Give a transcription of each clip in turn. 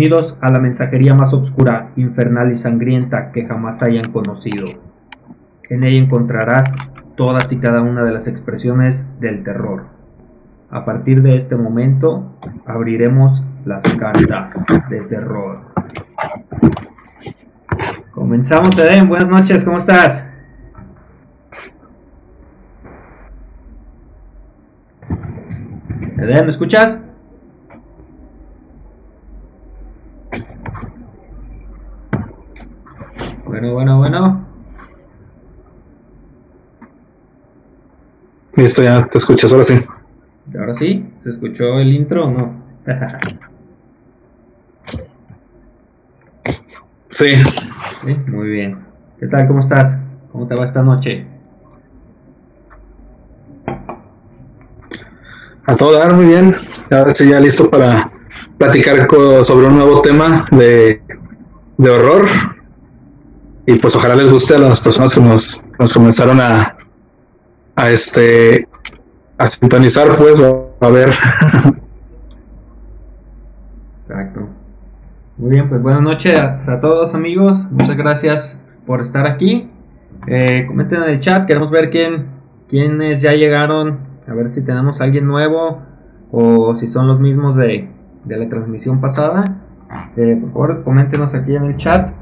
Bienvenidos a la mensajería más oscura, infernal y sangrienta que jamás hayan conocido. En ella encontrarás todas y cada una de las expresiones del terror. A partir de este momento abriremos las cartas de terror. Comenzamos, Eden. Buenas noches, ¿cómo estás? Eden, ¿me escuchas? Bueno, bueno, bueno. Listo, ya te escuchas, ahora sí. Ahora sí, ¿se escuchó el intro o no? sí. sí. Muy bien. ¿Qué tal? ¿Cómo estás? ¿Cómo te va esta noche? A todo dar, muy bien. Ahora sí, ya listo para platicar sobre un nuevo tema de, de horror. Y pues ojalá les guste a las personas que nos, nos comenzaron a, a este a sintonizar pues a ver. Exacto. Muy bien pues buenas noches a todos amigos. Muchas gracias por estar aquí. Eh, comenten en el chat queremos ver quién quiénes ya llegaron. A ver si tenemos a alguien nuevo o si son los mismos de, de la transmisión pasada. Eh, por favor coméntenos aquí en el chat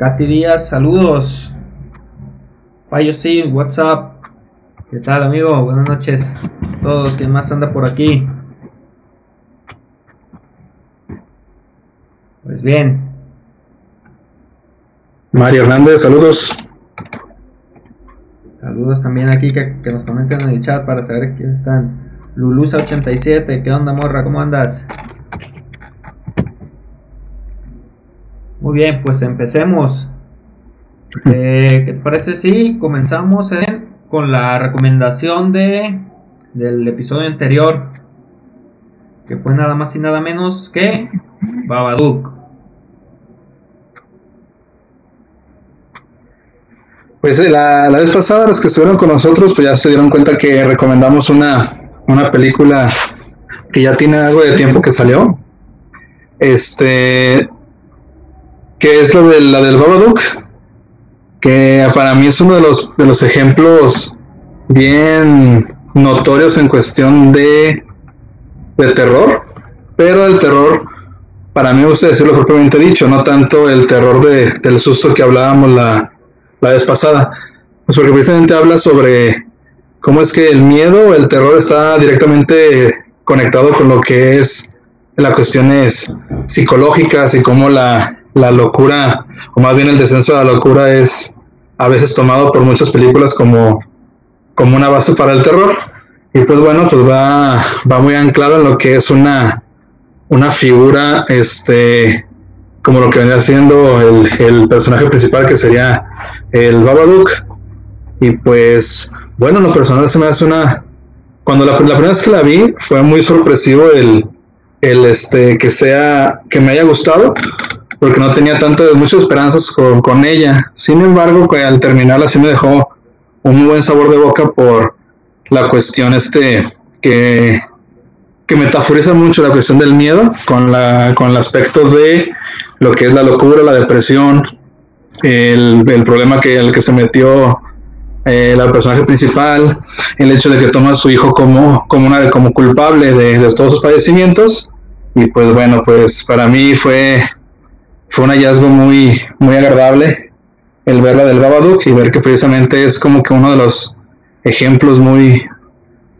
Katy Díaz saludos Fallo sí, WhatsApp ¿Qué tal, amigo? Buenas noches a todos. ¿Quién más anda por aquí? Pues bien. Mario Hernández, saludos. Saludos también aquí que, nos comenten en el chat para saber quién están. Lulusa87, ¿qué onda, morra? ¿Cómo andas? Muy bien, pues empecemos. Eh, ¿Qué te parece si comenzamos en con la recomendación de del episodio anterior que fue nada más y nada menos que Babadook. Pues eh, la, la, vez pasada los que estuvieron con nosotros pues ya se dieron cuenta que recomendamos una, una película que ya tiene algo de tiempo que salió. Este que es lo de la del Babadook que para mí es uno de los, de los ejemplos bien notorios en cuestión de, de terror, pero el terror, para mí me gusta decirlo propiamente dicho, no tanto el terror de, del susto que hablábamos la, la vez pasada, pues porque precisamente habla sobre cómo es que el miedo, el terror está directamente conectado con lo que es las cuestiones psicológicas y cómo la, la locura, o más bien el descenso de la locura es a veces tomado por muchas películas como, como una base para el terror. Y pues bueno, pues va, va muy anclado en lo que es una, una figura, este, como lo que venía siendo el, el personaje principal que sería el Babadook. Y pues, bueno, lo personal se me hace una... Cuando la, la primera vez que la vi fue muy sorpresivo el, el este, que sea, que me haya gustado, porque no tenía tantas, muchas esperanzas con, ella. Sin embargo, al terminarla sí me dejó un buen sabor de boca por la cuestión este que, que metaforiza mucho la cuestión del miedo con, la, con el aspecto de lo que es la locura, la depresión, el, problema que el que se metió eh, la personaje principal, el hecho de que toma a su hijo como, como, una, como culpable de, de todos sus padecimientos. Y pues bueno, pues para mí fue fue un hallazgo muy, muy agradable el verla del Babadook y ver que precisamente es como que uno de los ejemplos muy,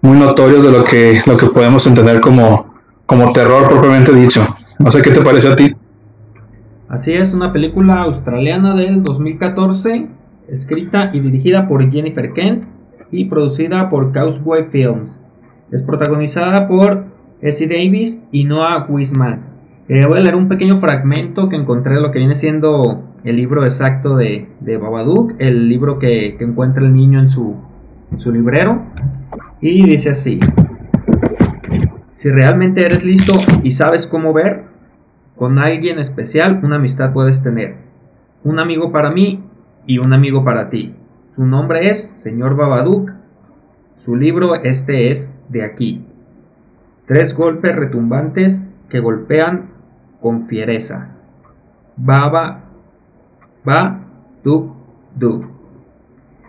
muy notorios de lo que, lo que podemos entender como, como terror propiamente dicho. No sé qué te parece a ti. Así es, una película australiana del 2014, escrita y dirigida por Jennifer Kent y producida por Causeway Films. Es protagonizada por Essie Davis y Noah Wiseman. Eh, voy a leer un pequeño fragmento que encontré de lo que viene siendo el libro exacto de, de Babadook, el libro que, encuentra el niño en su, en su librero. Y dice así, si realmente eres listo y sabes cómo ver, con alguien especial una amistad puedes tener. Un amigo para mí y un amigo para ti. Su nombre es Señor Babadook. Su libro este es de aquí. Tres golpes retumbantes que golpean con fiereza. Baba, ba, du, du.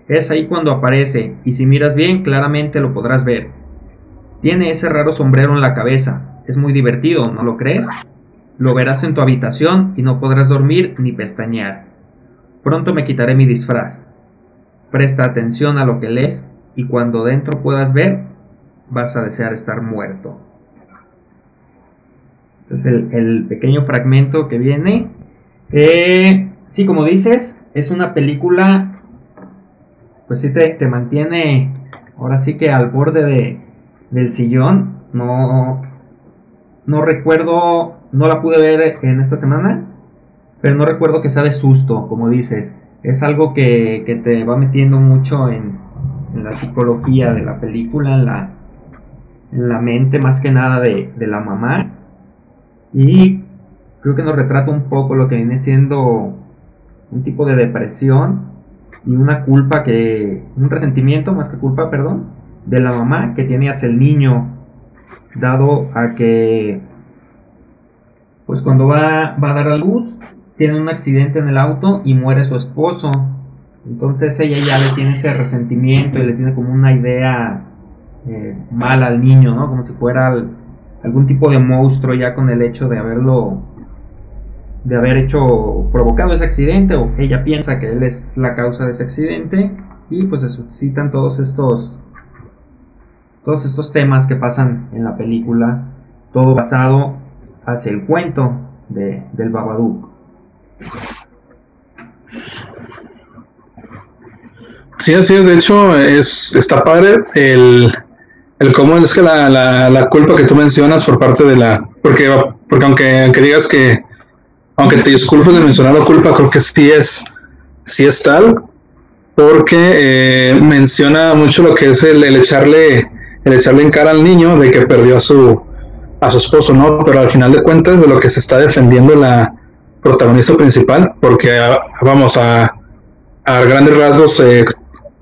Es ahí cuando aparece, y si miras bien, claramente lo podrás ver. Tiene ese raro sombrero en la cabeza. Es muy divertido, ¿no lo crees? Lo verás en tu habitación y no podrás dormir ni pestañear. Pronto me quitaré mi disfraz. Presta atención a lo que lees y cuando dentro puedas ver, vas a desear estar muerto. Es el, pequeño fragmento que viene. Eh, sí, como dices, es una película, pues sí te, te mantiene ahora sí que al borde de, del sillón. No, no recuerdo, no la pude ver en esta semana, pero no recuerdo que sea de susto, como dices. Es algo que, que te va metiendo mucho en, en, la psicología de la película, en la, la mente más que nada de, de la mamá. Y creo que nos retrata un poco lo que viene siendo un tipo de depresión y una culpa que, un resentimiento más que culpa, perdón, de la mamá que tiene hacia el niño, dado a que, pues cuando va, va a dar a luz, tiene un accidente en el auto y muere su esposo. Entonces ella ya le tiene ese resentimiento y le tiene como una idea eh, mala al niño, ¿no? Como si fuera algún tipo de monstruo ya con el hecho de haberlo de haber hecho provocado ese accidente o ella piensa que él es la causa de ese accidente y pues se suscitan todos estos todos estos temas que pasan en la película todo basado hacia el cuento de, del Babadook. Sí, así es, de hecho es, está padre el, el cómo es que la, la, la, culpa que tú mencionas por parte de la... Porque, porque aunque, aunque digas que aunque te disculpes de mencionar la culpa, creo que sí es, sí es tal, porque eh, menciona mucho lo que es el, echarle, el echarle en cara al niño de que perdió a su, a su esposo, ¿no? Pero al final de cuentas de lo que se está defendiendo la protagonista principal, porque ah, vamos a, a grandes rasgos, eh,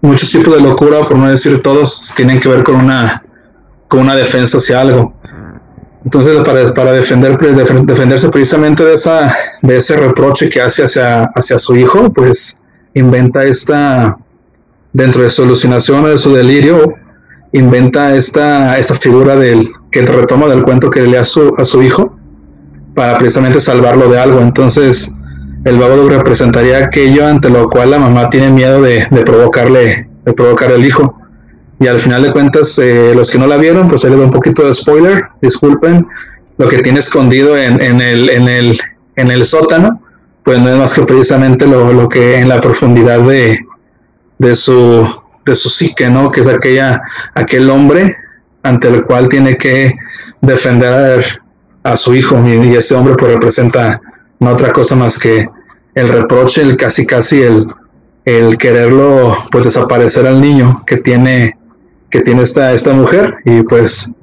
muchos tipos de locura, por no decir todos, tienen que ver con una, con una defensa hacia algo. Entonces, para, defender, defenderse precisamente de, esa, de ese reproche que hace hacia, su hijo, pues inventa esta, dentro de su alucinación o de su delirio, inventa esta, esta figura del, que retoma del cuento que le a su, a su hijo para precisamente salvarlo de algo. Entonces, el Babadook representaría aquello ante lo cual la mamá tiene miedo de, de provocarle, de provocar el hijo. Y al final de cuentas, eh, los que no la vieron, pues se le da un poquito de spoiler, disculpen. Lo que tiene escondido en, en, el, en, el, en el sótano, pues no es más que precisamente lo, lo que en la profundidad de, de, su, de su psique, ¿no? Que es aquella, aquel hombre ante el cual tiene que defender a, su hijo. Y, ese hombre pues representa no otra cosa más que el reproche, el casi casi el, el quererlo pues desaparecer al niño que tiene que tiene esta, esta mujer y pues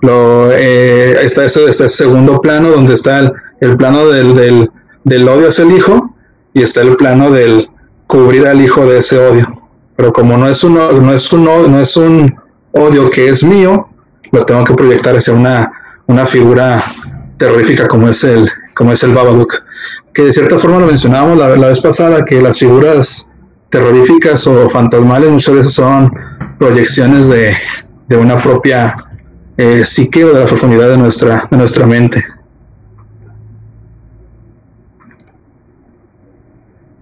lo, eh, está ese, segundo plano donde está el, plano del, del, del, odio hacia el hijo y está el plano del cubrir al hijo de ese odio. Pero como no es un, no es un, no es un odio que es mío, lo tengo que proyectar hacia una, una figura terrorífica como es el, como es el Babadook. Que de cierta forma lo mencionábamos la, la vez pasada, que las figuras terroríficas o fantasmales muchas veces son proyecciones de, de una propia eh, psique o de la profundidad de nuestra, de nuestra mente.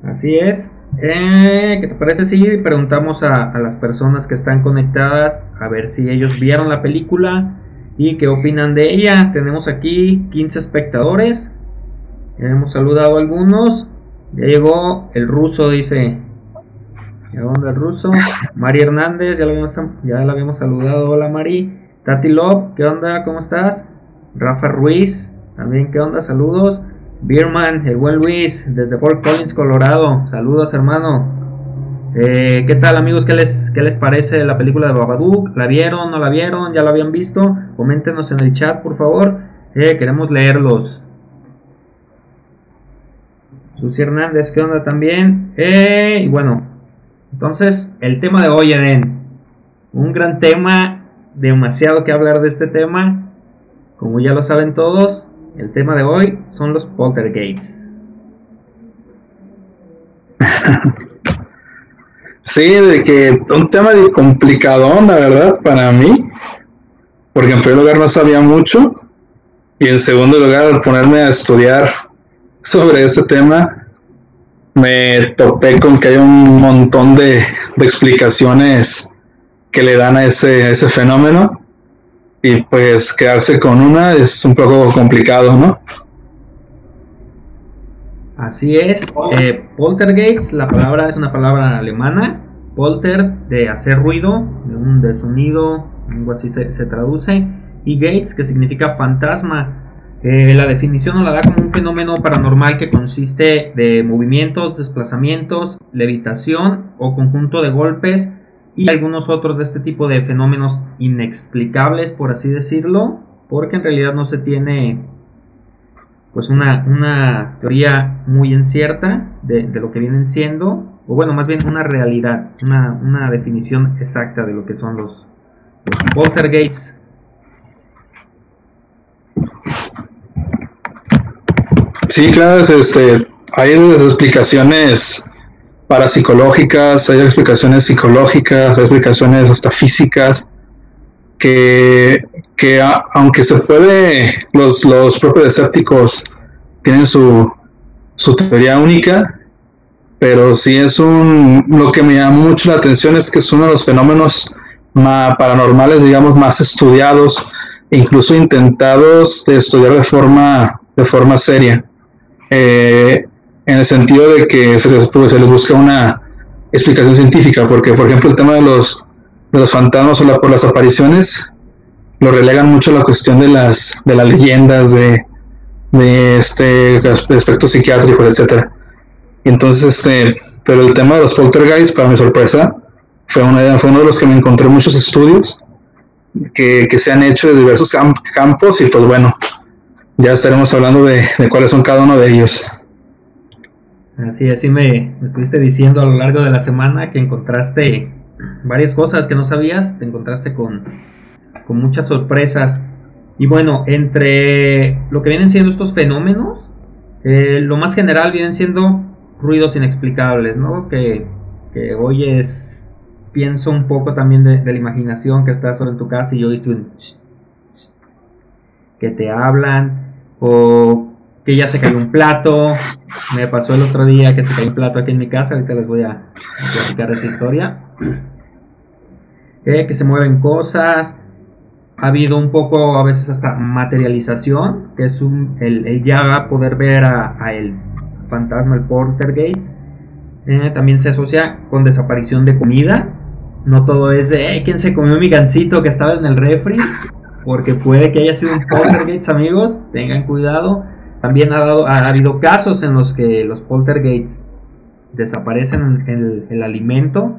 Así es. Eh, ¿Qué te parece si preguntamos a, a, las personas que están conectadas a ver si ellos vieron la película y qué opinan de ella? Tenemos aquí 15 espectadores. hemos saludado a algunos. Ya llegó el ruso, dice. ¿Qué onda, ruso? Mari Hernández, ya la, habíamos, ya la habíamos saludado. Hola, Mari. Tati Love, ¿qué onda? ¿Cómo estás? Rafa Ruiz, también, ¿qué onda? Saludos. Bierman, el buen Luis, desde Fort Collins, Colorado. Saludos, hermano. Eh, ¿Qué tal, amigos? ¿Qué les, ¿Qué les parece la película de Babadook? ¿La vieron? ¿No la vieron? ¿Ya la habían visto? Coméntenos en el chat, por favor. Eh, queremos leerlos. Susi Hernández, ¿qué onda también? Eh, y bueno, entonces, el tema de hoy, Eden, un gran tema, demasiado que hablar de este tema, como ya lo saben todos, El tema de hoy son los poltergeists. sí, de que un tema de complicado, la verdad, para mí. Porque en primer lugar no sabía mucho. Y en segundo lugar, al ponerme a estudiar sobre ese tema, me topé con que hay un montón de, explicaciones que le dan a ese, fenómeno. Y pues quedarse con una es un poco complicado, ¿no? Así es. Eh, poltergeist, la palabra es una palabra alemana. Polter, de hacer ruido, de, sonido, algo así se, traduce. Y gates, que significa fantasma. Eh, la definición nos la da como un fenómeno paranormal que consiste de movimientos, desplazamientos, levitación o conjunto de golpes y algunos otros de este tipo de fenómenos inexplicables, por así decirlo, porque en realidad no se tiene pues una, una teoría muy incierta de, lo que vienen siendo, o bueno, más bien una realidad, una, definición exacta de lo que son los, los poltergeists. Sí, claro, este, hay explicaciones parapsicológicas, hay explicaciones psicológicas, hay explicaciones hasta físicas, que, que aunque se puede, los, los propios escépticos tienen su, su teoría única, pero sí es un, lo que me llama mucho la atención es que es uno de los fenómenos más paranormales, digamos, más estudiados, e incluso intentados de estudiar de forma, de forma seria. Eh, en el sentido de que se les, pues, se les busca una explicación científica, porque por ejemplo el tema de los, los fantasmas o la, por las apariciones lo relegan mucho a la cuestión de las, de las leyendas, de, de este aspectos psiquiátricos, etcétera. Entonces, este, pero el tema de los poltergeists, para mi sorpresa, fue, una, fue uno de los que me encontré muchos estudios que, que se han hecho de diversos campos y pues bueno, ya estaremos hablando de, cuáles son cada uno de ellos. Así, así me, estuviste diciendo a lo largo de la semana que encontraste varias cosas que no sabías, te encontraste con, muchas sorpresas. Y bueno, entre lo que vienen siendo estos fenómenos, eh, lo más general vienen siendo ruidos inexplicables, ¿no? Que, que oyes, pienso un poco también de, la imaginación que estás solo en tu casa y yo un... que te hablan, o que ya se cayó un plato. Me pasó el otro día que se cayó un plato aquí en mi casa. Ahorita les voy a, platicar esa historia. Eh, que se mueven cosas. Ha habido un poco, a veces hasta materialización, que es un, el, ya poder ver a, el fantasma, el Portergates. Eh, también se asocia con desaparición de comida. No todo es de, ¿quién se comió mi gancito que estaba en el refri? Porque puede que haya sido un poltergeist, amigos. Tengan cuidado. También ha, habido casos en los que los poltergeists desaparecen el, el alimento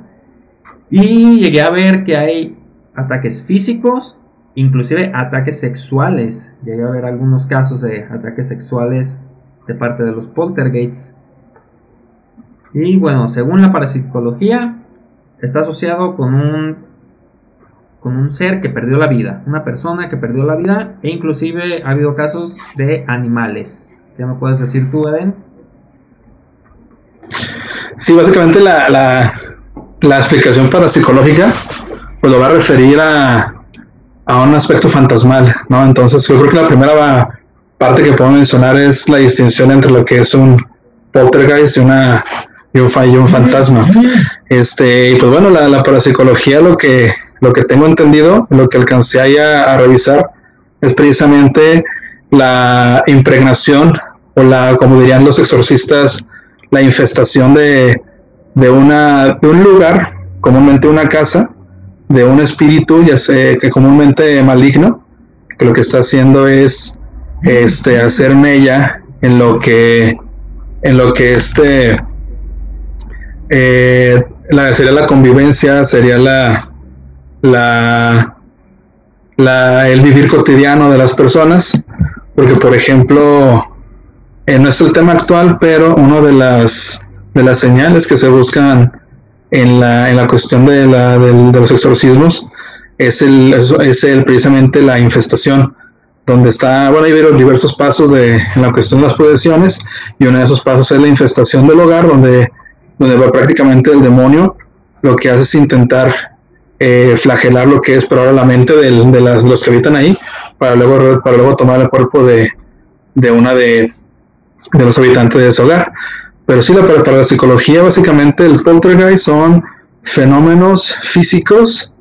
y llegué a ver que hay ataques físicos, inclusive ataques sexuales. Llegué a ver algunos casos de ataques sexuales de parte de los poltergeists. Y bueno, según la parapsicología, está asociado con un con un ser que perdió la vida, una persona que perdió la vida e inclusive ha habido casos de animales. ¿Qué me puedes decir tú, Eden? Sí, básicamente la, la, la explicación parapsicológica pues lo va a referir a, a un aspecto fantasmal, ¿no? Entonces yo creo que la primera parte que puedo mencionar es la distinción entre lo que es un poltergeist y una y un, y un fantasma. Este, y pues bueno, la, la parapsicología lo que lo que tengo entendido, lo que alcancé a, a revisar, es precisamente la impregnación o la, como dirían los exorcistas, la infestación de, de, una, de un lugar, comúnmente una casa, de un espíritu, ya sé que comúnmente maligno, que lo que está haciendo es este hacer mella en lo que en lo que este eh, la, sería la convivencia, sería la la, la, el vivir cotidiano de las personas, porque por ejemplo, eh, no es el tema actual, pero una de las, de las señales que se buscan en la, en la cuestión de, la, de, los exorcismos es, el, es el, precisamente la infestación donde está, bueno, hay diversos pasos de en la cuestión de las posesiones, y uno de esos pasos es la infestación del hogar, donde, donde va prácticamente el demonio lo que hace es intentar eh, flagelar lo que es pero ahora la mente de, las, los que habitan ahí, para luego, para luego tomar el cuerpo de, de una de, de los habitantes de ese hogar. Pero sí, la, para la psicología, básicamente el poltergeist son fenómenos físicos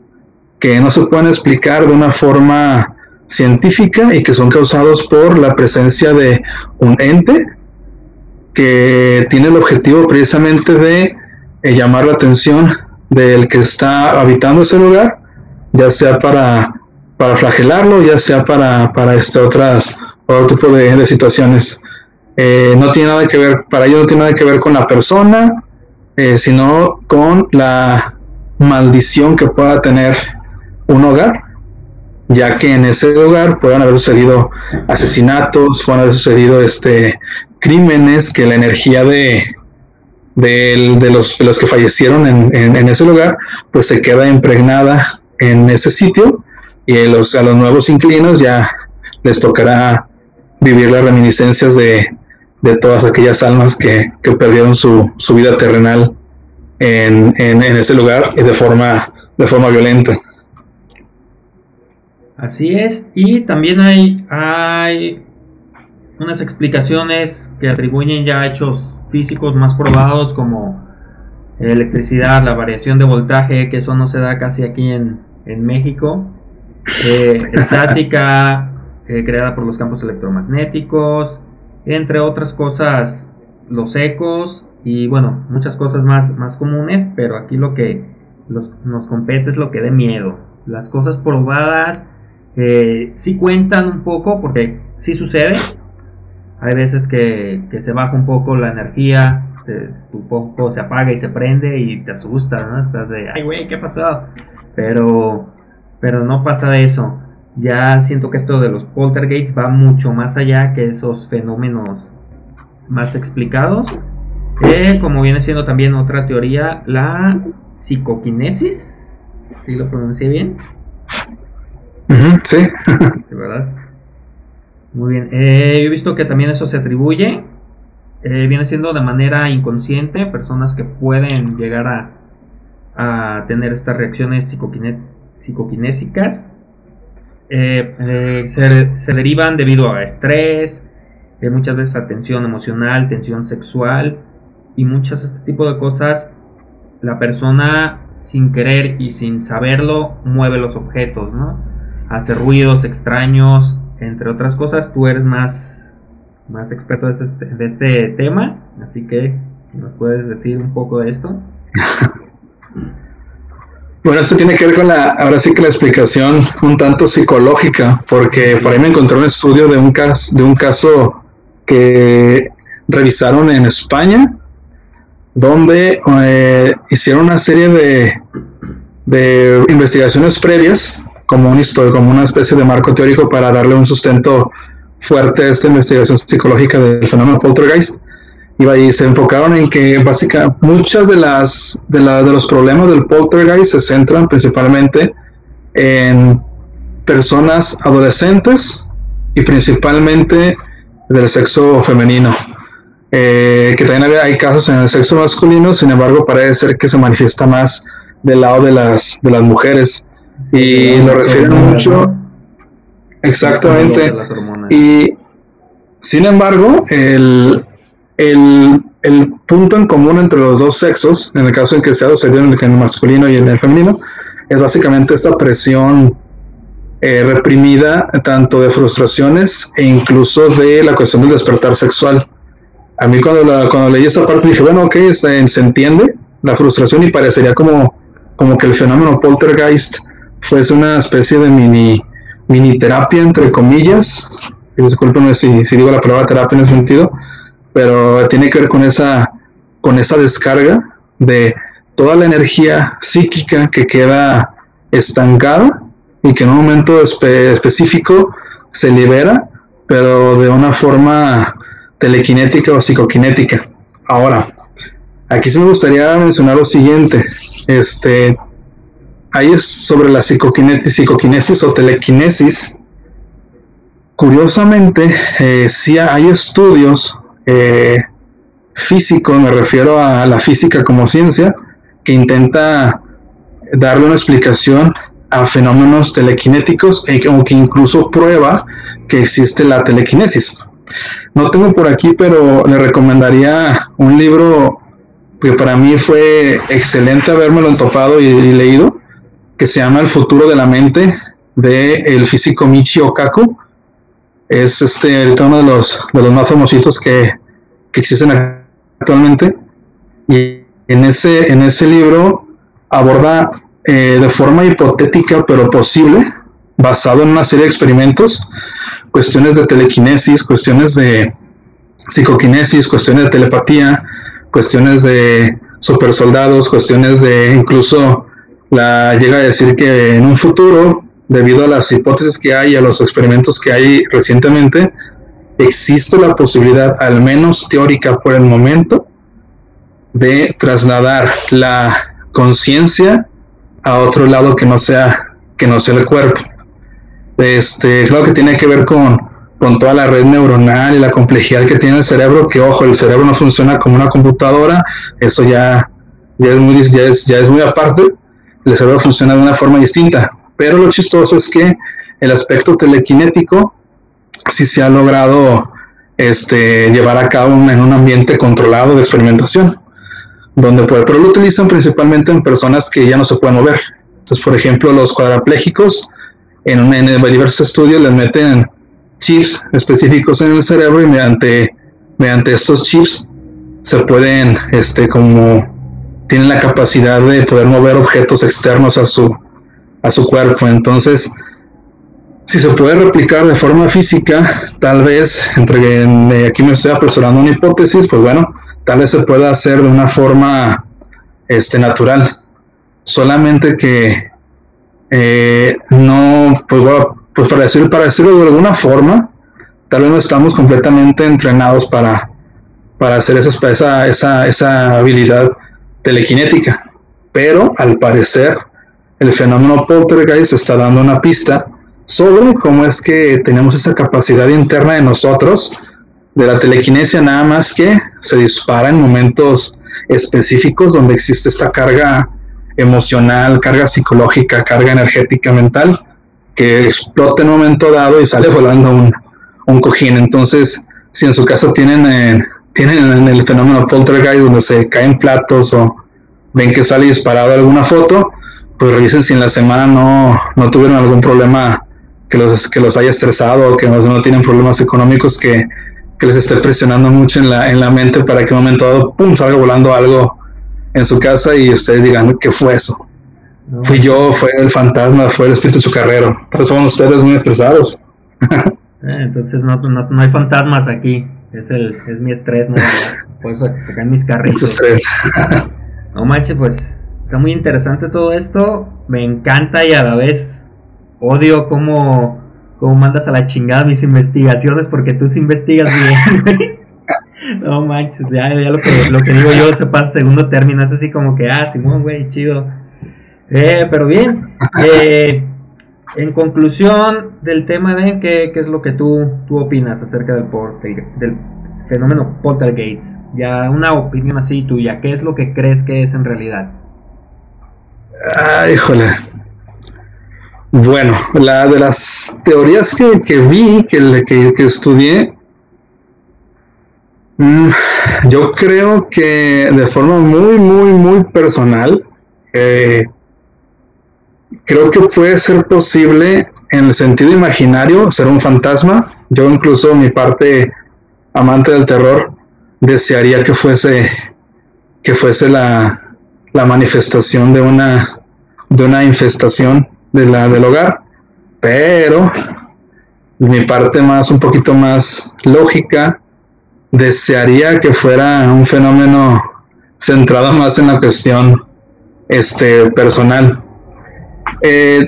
que no se pueden explicar de una forma científica y que son causados por la presencia de un ente que tiene el objetivo precisamente de eh, llamar la atención del que está habitando ese lugar, ya sea para, para flagelarlo, ya sea para, para este, otras, otro tipo de situaciones. Eh, no tiene nada que ver, para ello no tiene nada que ver con la persona, eh, sino con la maldición que pueda tener un hogar, ya que en ese hogar puedan haber sucedido asesinatos, pueden haber sucedido este, crímenes que la energía de, de, los, los que fallecieron en, ese lugar, pues se queda impregnada en ese sitio y a los, a los nuevos inquilinos ya les tocará vivir las reminiscencias de, de todas aquellas almas que, perdieron su, vida terrenal en, ese lugar y de forma, de forma violenta. Así es, y también hay, hay unas explicaciones que atribuyen ya hechos físicos más probados como electricidad, la variación de voltaje, que eso no se da casi aquí en, México, eh, estática eh, creada por los campos electromagnéticos, entre otras cosas los ecos y bueno, muchas cosas más, más comunes, pero aquí lo que nos compete es lo que dé miedo. Las cosas probadas eh, sí cuentan un poco porque sí sucede. Hay veces que, se baja un poco la energía, tu foco se apaga y se prende y te asusta, ¿no? Estás de, ay, güey, ¿qué pasó? Pero, pero no pasa eso ya siento que esto de los poltergeists va mucho más allá que esos fenómenos más explicados. como viene siendo también otra teoría, la psicoquinesis. Si lo pronuncié bien? sí. sí. ¿verdad? Muy bien. Eh, he visto que también eso se atribuye. Eh, viene siendo de manera inconsciente. Personas que pueden llegar a, a tener estas reacciones psicoquinésicas eh, eh, se, derivan debido a estrés, muchas veces a tensión emocional, tensión sexual y muchas este tipo de cosas. La persona sin querer y sin saberlo mueve los objetos, ¿no? Hace ruidos extraños, entre otras cosas. Tú eres más, más experto de este, de este tema, así que nos puedes decir un poco de esto. Bueno, esto tiene que ver con la, ahora sí que la explicación un tanto psicológica, porque por ahí me encontré un estudio de un caso, de un caso que revisaron en España, donde eh, hicieron una serie de, de investigaciones previas, como un como una especie de marco teórico para darle un sustento fuerte a esta investigación psicológica del fenómeno poltergeist y se enfocaron en que básicamente muchas de las de, de los problemas del poltergeist se centran principalmente en personas adolescentes y principalmente del sexo femenino. Eh, que también hay casos en el sexo masculino, sin embargo parece ser que se manifiesta más del lado de las, de las mujeres. Y lo refieren mucho. Exactamente. Y sin embargo, el, el, punto en común entre los dos sexos, en el caso en que sea sucedido en el, masculino y en el femenino, es básicamente esa presión eh, reprimida, tanto de frustraciones e incluso de la cuestión del despertar sexual. A mí cuando, cuando leí esa parte dije, bueno, ok, se, se, entiende la frustración y parecería como, como que el fenómeno poltergeist fuese una especie de mini, mini terapia, entre comillas. Disculpenme si, si digo la palabra terapia en ese sentido, pero tiene que ver con esa, con esa descarga de toda la energía psíquica que queda estancada y que en un momento específico se libera, pero de una forma telequinética o psicoquinética. Ahora, aquí sí me gustaría mencionar lo siguiente. Este, ahí es sobre la psicoquinesis, o telequinesis. curiosamente, eh, sí hay estudios eh, físicos, me refiero a la física como ciencia, que intenta darle una explicación a fenómenos telequinéticos e, incluso prueba que existe la telequinesis. No tengo por aquí, pero le recomendaría un libro que para mí fue excelente habérmelo entopado y, y leído, que se llama El futuro de la mente, de el físico Michio Kaku. Es este uno de los, de los más famositos que, que existen actualmente. Y en ese, en ese libro aborda eh, de forma hipotética pero posible, basado en una serie de experimentos, cuestiones de telequinesis, cuestiones de psicoquinesis, cuestiones de telepatía, cuestiones de supersoldados, cuestiones de incluso la llega a decir que en un futuro debido a las hipótesis que hay, a los experimentos que hay recientemente, existe la posibilidad, al menos teórica por el momento, de trasladar la conciencia a otro lado que no sea que no sea el cuerpo. Este, claro que tiene que ver con, con toda la red neuronal y la complejidad que tiene el cerebro, que ojo, el cerebro no funciona como una computadora, eso ya, ya, es, muy, ya, es, ya es muy aparte, el cerebro funciona de una forma distinta, pero lo chistoso es que el aspecto telequinético sí se ha logrado este, llevar a cabo en un ambiente controlado de experimentación, donde puede, pero lo utilizan principalmente en personas que ya no se pueden mover. Entonces, por ejemplo, los cuadraplégicos en, en diversos estudios les meten chips específicos en el cerebro y mediante, mediante estos chips se pueden, este, como tienen la capacidad de poder mover objetos externos a su, a su cuerpo. Entonces, si se puede replicar de forma física, tal vez, entre aquí me estoy apresurando una hipótesis, pues bueno, tal vez se pueda hacer de una forma este, natural. Solamente que eh, no, pues, bueno, pues para, decir, para decirlo de alguna forma, tal vez no estamos completamente entrenados para, para hacer esa, esa, esa, esa habilidad telequinética. Pero al parecer el fenómeno poltergeist está dando una pista sobre cómo es que tenemos esa capacidad interna de nosotros de la telequinesia, nada más que se dispara en momentos específicos donde existe esta carga emocional, carga psicológica, carga energética mental, que explota en un momento dado y sale volando un, un cojín. Entonces, si en su casa tienen, eh, tienen el fenómeno poltergeist donde se caen platos o ven que sale disparado alguna foto, pues revisen si en la semana no, no tuvieron algún problema que los, que los haya estresado o que no, no tienen problemas económicos que, que, les esté presionando mucho en la, en la mente para que un momento dado, pum, salga volando algo en su casa y ustedes digan, ¿qué fue eso? Fui yo, fue el fantasma, fue el espíritu carrero Entonces son ustedes muy estresados. Eh, entonces no, no, no, hay fantasmas aquí. Es, el, es mi estrés, ¿no? Por eso se caen mis carritos. no manches, pues Está muy interesante todo esto. Me encanta y a la vez odio cómo, cómo mandas a la chingada mis investigaciones porque tú sí investigas bien. no manches, ya, lo, que, lo que digo yo se pasa segundo término. Es así como que, ah, Simón, güey, chido. Eh, pero bien. Eh, en conclusión del tema de qué, qué es lo que tú, tú opinas acerca del, del fenómeno Poltergeist. Ya una opinión así tuya. ¿Qué es lo que crees que es en realidad? Ay, híjole. Bueno, la de las teorías que, vi, que, que, estudié, mm, yo creo que de forma muy, muy, muy personal, eh, creo que puede ser posible en el sentido imaginario ser un fantasma. Yo incluso mi parte amante del terror desearía que fuese que fuese la, la manifestación de una, de una infestación de la, del hogar, pero mi parte más, un poquito más lógica, desearía que fuera un fenómeno centrado más en la cuestión este, personal. Eh,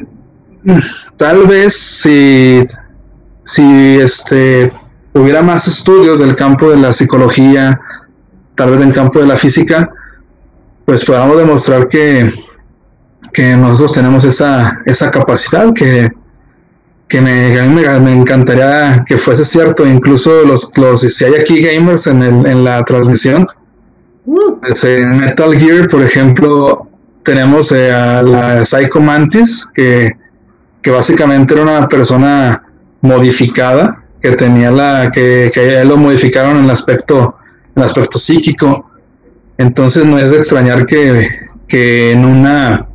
tal vez si, si este, hubiera más estudios del campo de la psicología, tal vez del campo de la física, pues podamos demostrar que, que nosotros tenemos esa, esa capacidad, que, que me, a mí me, encantaría que fuese cierto, incluso los, los si hay aquí gamers en, el, en la transmisión, uh. en Metal Gear, por ejemplo, tenemos eh, a la Psycho Mantis, que, que básicamente era una persona modificada, que tenía la, que, que lo modificaron en el aspecto, en el aspecto psíquico. Entonces no es de extrañar que, que en una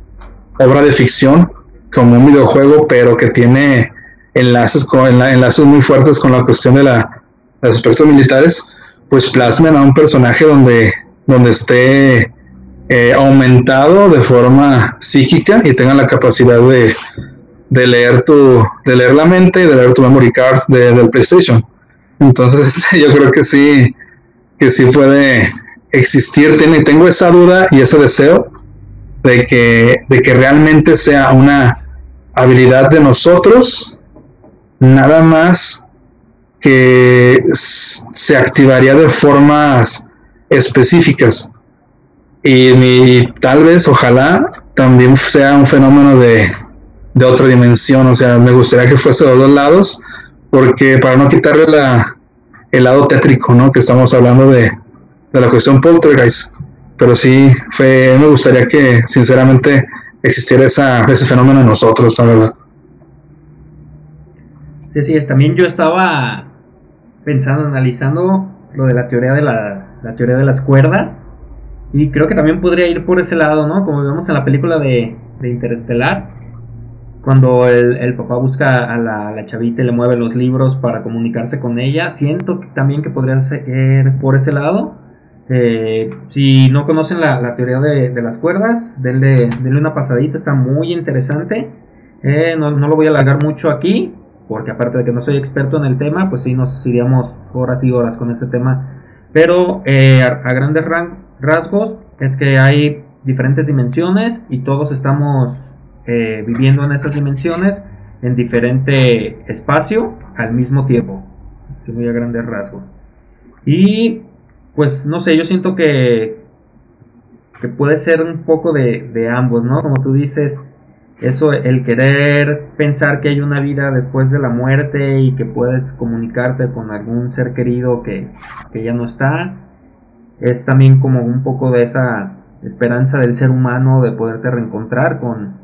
obra de ficción, como un videojuego, pero que tiene enlaces con enlaces muy fuertes con la cuestión de, la, de los aspectos militares, pues plasmen a un personaje donde, donde esté eh, aumentado de forma psíquica y tenga la capacidad de, de leer tu, de leer la mente y de leer tu memory card de, del PlayStation. Entonces yo creo que sí, que sí puede existir, tengo esa duda y ese deseo de que, de que realmente sea una habilidad de nosotros, nada más que se activaría de formas específicas. Y, tal vez, ojalá, también sea un fenómeno de, de otra dimensión. O sea, me gustaría que fuese de los dos lados, porque para no quitarle la, el lado tétrico, ¿no? Que estamos hablando de, de la cuestión poltergeist. Pero sí, fue, me gustaría que, sinceramente, existiera esa, ese fenómeno en nosotros, la verdad. Sí, sí, es. También yo estaba pensando, analizando lo de la teoría de la, la teoría de las cuerdas y creo que también podría ir por ese lado, ¿no? Como vemos en la película de, de Interestelar, cuando el, papá busca a la, chavita y le mueve los libros para comunicarse con ella, siento también que podría ser por ese lado. Eh, si no conocen la, teoría de, las cuerdas, denle, una pasadita, está muy interesante. Eh, no, lo voy a alargar mucho aquí, porque aparte de que no soy experto en el tema, pues sí nos iríamos horas y horas con ese tema. Pero eh, a, grandes rangos rasgos es que hay diferentes dimensiones y todos estamos eh, viviendo en esas dimensiones en diferente espacio al mismo tiempo. Así muy a grandes rasgos. Y pues no sé, yo siento que, que puede ser un poco de, de ambos, ¿no? Como tú dices, eso, el querer pensar que hay una vida después de la muerte y que puedes comunicarte con algún ser querido que, que ya no está es también como un poco de esa esperanza del ser humano de poderte reencontrar con,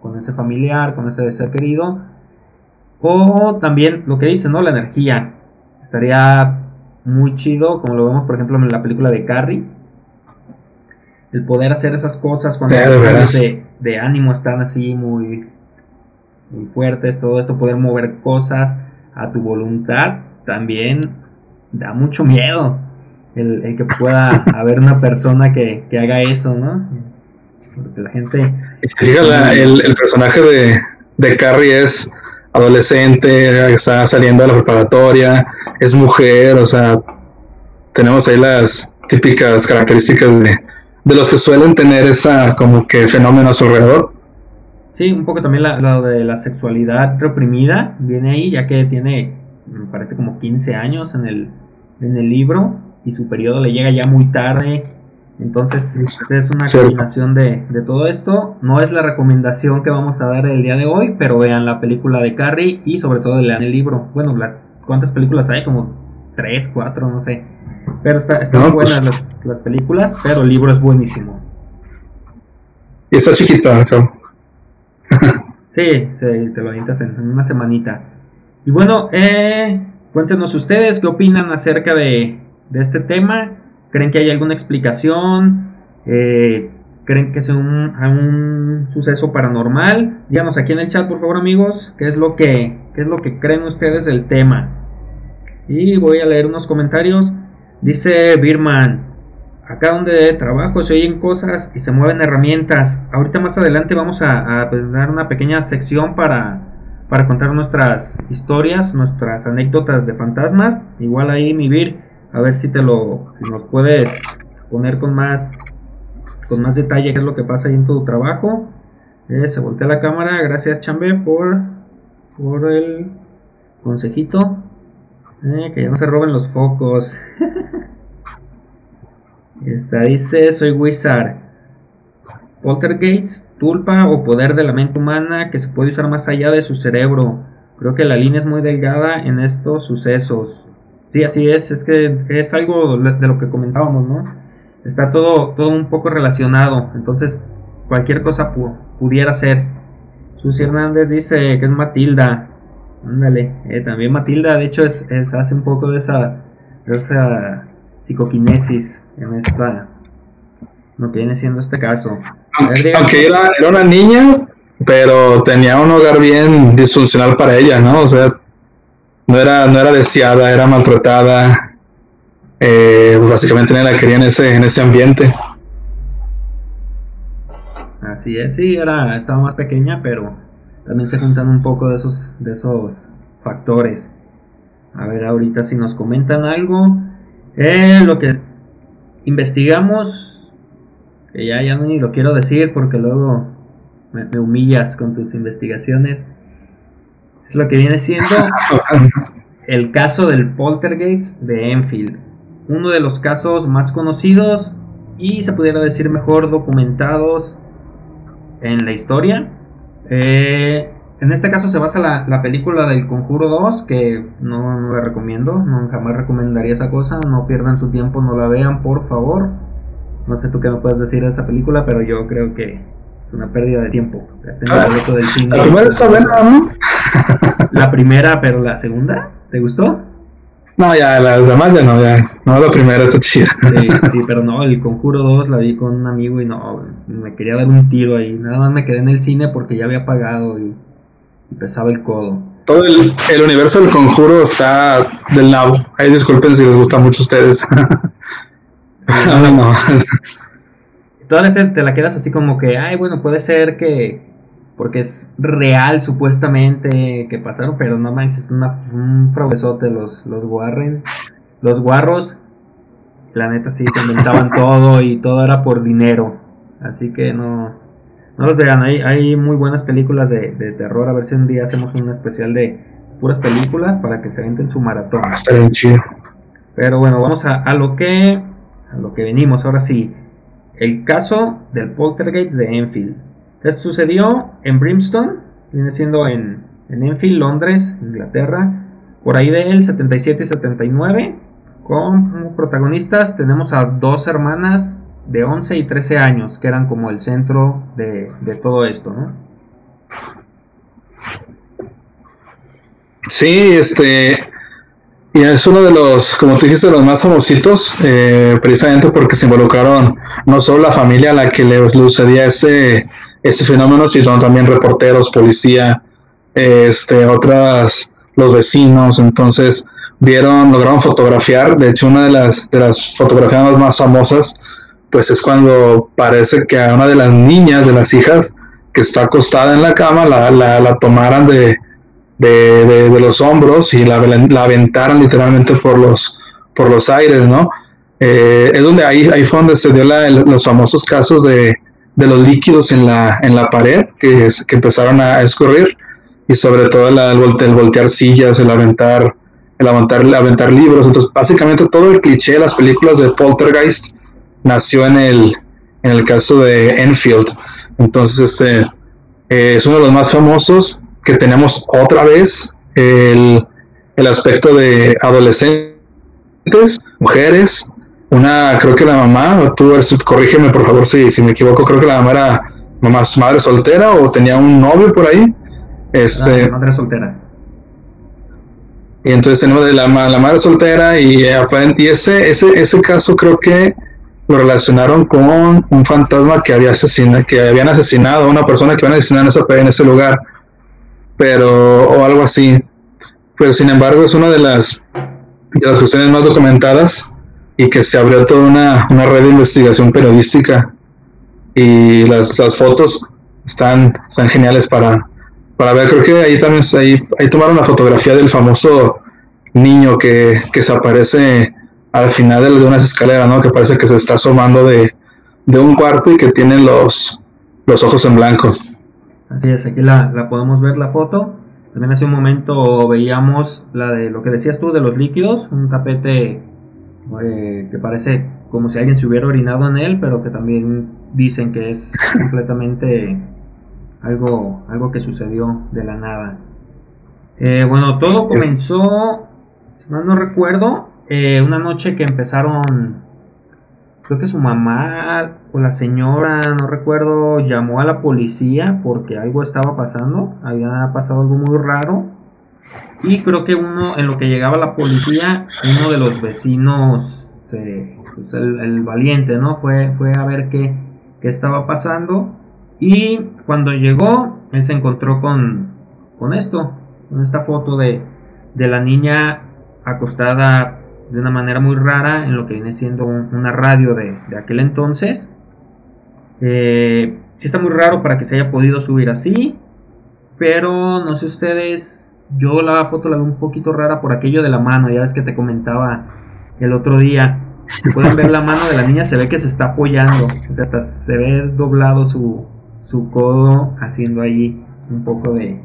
con ese familiar, con ese ser querido. O también lo que dice, ¿no? La energía. Estaría muy chido, como lo vemos por ejemplo en la película de Carrie. El poder hacer esas cosas cuando los de, de, ánimo están así muy, muy fuertes, todo esto, poder mover cosas a tu voluntad, también da mucho miedo el, que pueda haber una persona que, haga eso, ¿no? Porque la gente... el, personaje de, de Carrie es adolescente, está saliendo de la preparatoria, es mujer, o sea, tenemos ahí las típicas características de, de los que suelen tener esa como que fenómeno a su alrededor. Sí, un poco también la, de la sexualidad reprimida viene ahí, ya que tiene, me parece como 15 años en el, en el libro, y su periodo le llega ya muy tarde. Entonces es una combinación de, todo esto. No es la recomendación que vamos a dar el día de hoy, pero vean la película de Carrie y sobre todo lean el libro. Bueno, ¿cuántas películas hay? Como tres, cuatro, no sé. Pero está, están buenas pues las, películas, pero el libro es buenísimo. Y está chiquita, sí, sí, te lo avientas en, en, una semanita. Y bueno, eh, cuéntenos ustedes qué opinan acerca de, de este tema? ¿Creen que hay alguna explicación? Eh, ¿Creen que es un, suceso paranormal? Díganos aquí en el chat, por favor, amigos, qué es lo que, qué es lo que creen ustedes del tema. Y voy a leer unos comentarios. Dice Birman, acá donde trabajo se oyen cosas y se mueven herramientas. Ahorita más adelante vamos a, a pues, dar una pequeña sección para, para contar nuestras historias, nuestras anécdotas de fantasmas. Igual ahí mi Vir a ver si te lo puedes poner con más con más detalle qué es lo que pasa ahí en tu trabajo. Eh, se voltea la cámara, gracias Chambe por, por el consejito. Eh, que ya no se roben los focos. Esta dice, soy Wizard. Poltergeist, tulpa o poder de la mente humana que se puede usar más allá de su cerebro. Creo que la línea es muy delgada en estos sucesos. Sí, así es, es que es algo de lo que comentábamos, ¿no? Está todo, todo un poco relacionado, entonces cualquier cosa pudiera ser. Susi Hernández dice que es Matilda. Ándale, eh, también Matilda, de hecho, es, hace un poco de esa, de esa psicoquinesis en esta, lo que viene siendo este caso. Aunque, era, era, una niña, pero tenía un hogar bien disfuncional para ella, ¿no? O sea, no era, no era deseada, era maltratada. Eh, básicamente nadie la quería en ese, en ese ambiente. Así es, sí, era, estaba más pequeña, pero también se juntan un poco de esos, de esos factores. A ver, ahorita si nos comentan algo. Eh, lo que investigamos, que ya, ya ni lo quiero decir porque luego me, humillas con tus investigaciones. Es lo que viene siendo el caso del poltergeist de Enfield. Uno de los casos más conocidos y se pudiera decir mejor documentados en la historia. Eh, en este caso se basa la, película del Conjuro 2, que no, no la recomiendo, no, jamás recomendaría esa cosa, no pierdan su tiempo, no la vean, por favor. No sé tú qué me puedes decir de esa película, pero yo creo que una pérdida de tiempo. Ah, del cine. La primera está buena, ¿no? la primera, pero la segunda, ¿te gustó? No, ya, las demás ya no, ya. No, la primera está chida. Sí, sí, pero no, el Conjuro 2 la vi con un amigo y no, me quería dar un tiro ahí. Nada más me quedé en el cine porque ya había pagado y, pesaba el codo. Todo el, universo del Conjuro está del nabo. Ahí disculpen si les gusta mucho a ustedes. Sí, no, no. Todavía te la quedas así como que, ay, bueno, puede ser que porque es real supuestamente que pasaron, pero no manches, es un fraudezote los, los Warren. Los guarros, la neta sí, se inventaban todo y todo era por dinero. Así que no, no los vean, hay, hay muy buenas películas de, terror. A ver si un día hacemos un especial de puras películas para que se venten su maratón. Ah, está bien chido. Pero bueno, vamos a, a, lo que a lo que venimos. Ahora sí, el caso del poltergeist de Enfield. Esto sucedió en Brimstone, viene siendo en, Enfield, Londres, Inglaterra, por ahí del 77 y 79. Como protagonistas tenemos a dos hermanas de 11 y 13 años, que eran como el centro de, todo esto, ¿no? Sí, este, y es uno de los, como tú dijiste, los más famositos, eh, precisamente porque se involucraron no solo la familia a la que le sucedía ese, ese fenómeno, sino también reporteros, policía, este, otras, los vecinos, entonces vieron, lograron fotografiar, de hecho una de las, de las fotografías más famosas, pues es cuando parece que a una de las niñas, de las hijas, que está acostada en la cama, la, la, la tomaran de, de, de, los hombros y la, la aventaran literalmente por los, por los aires, ¿no? Eh, es donde ahí, ahí fue donde se dio la, los famosos casos de, de los líquidos en la, en la pared que, que empezaron a escurrir y sobre todo el, el, voltear sillas, el aventar, el aventar, el aventar libros. Entonces, básicamente todo el cliché de las películas de Poltergeist nació en el, en el caso de Enfield. Entonces, este eh, es uno de los más famosos que tenemos otra vez el, el aspecto de adolescentes, mujeres, una, creo que la mamá, tú corrígeme por favor si, si me equivoco, creo que la mamá era mamá, madre soltera o tenía un novio por ahí. Este, madre soltera. Y entonces tenemos la, la madre soltera y, eh, y ese, ese, ese caso creo que lo relacionaron con un fantasma que había asesinado, que habían asesinado a una persona que habían asesinado en ese, en ese lugar, pero, o algo así. Pero sin embargo es una de las, de las cuestiones más documentadas y que se abrió toda una, una red de investigación periodística y las, las fotos están, están geniales para, para ver. Creo que ahí también ahí, ahí tomaron la fotografía del famoso niño que, que se aparece al final de, unas escaleras, ¿no? Que parece que se está asomando de, de un cuarto y que tiene los, los ojos en blanco. Así es, aquí la, la podemos ver la foto. También hace un momento veíamos la de lo que decías tú de los líquidos, un tapete eh, que parece como si alguien se hubiera orinado en él, pero que también dicen que es completamente algo, algo que sucedió de la nada. Eh, bueno, todo comenzó, si mal no recuerdo, eh, una noche que empezaron, creo que su mamá o la señora, no recuerdo, llamó a la policía porque algo estaba pasando, había pasado algo muy raro. Y creo que uno, en lo que llegaba la policía, uno de los vecinos, pues el, valiente, ¿no? Fue, fue a ver qué, qué estaba pasando. Y cuando llegó, él se encontró con, con esto, con esta foto de, de la niña acostada de una manera muy rara en lo que viene siendo una radio de, aquel entonces. Eh, sí está muy raro para que se haya podido subir así, pero no sé ustedes, yo la foto la veo un poquito rara por aquello de la mano, ya ves que te comentaba el otro día. Si pueden ver la mano de la niña, se ve que se está apoyando, o sea, hasta se ve doblado su, su codo haciendo ahí un poco de,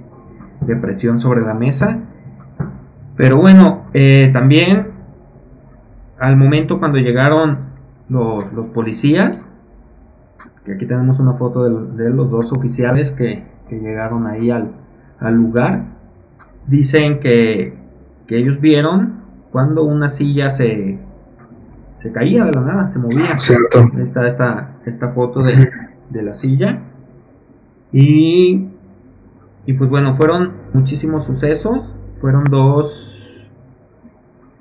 de presión sobre la mesa. Pero bueno, eh, también al momento cuando llegaron los, policías, que aquí tenemos una foto de, los dos oficiales que, llegaron ahí al, lugar, dicen que, ellos vieron cuando una silla se, se caía de la nada, se movía. Cierto. Está esta, esta foto de, de la silla. Y, y pues bueno, fueron muchísimos sucesos. Fueron dos.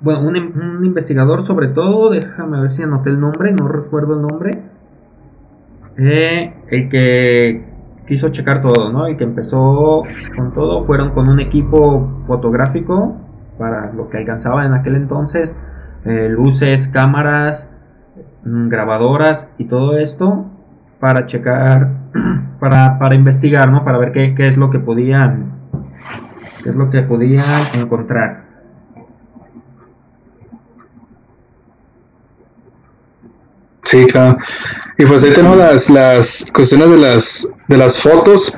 Bueno, un, investigador sobre todo, déjame ver si anoté el nombre, no recuerdo el nombre. Eh, el que quiso checar todo, ¿no? El que empezó con todo, fueron con un equipo fotográfico para lo que alcanzaba en aquel entonces, eh, luces, cámaras, mm, grabadoras y todo esto para checar, para, para investigar, ¿no? Para ver qué, qué, es lo que podían, qué es lo que podían encontrar. Sí, claro. Y pues ahí tenemos las, las cuestiones de las, de las fotos.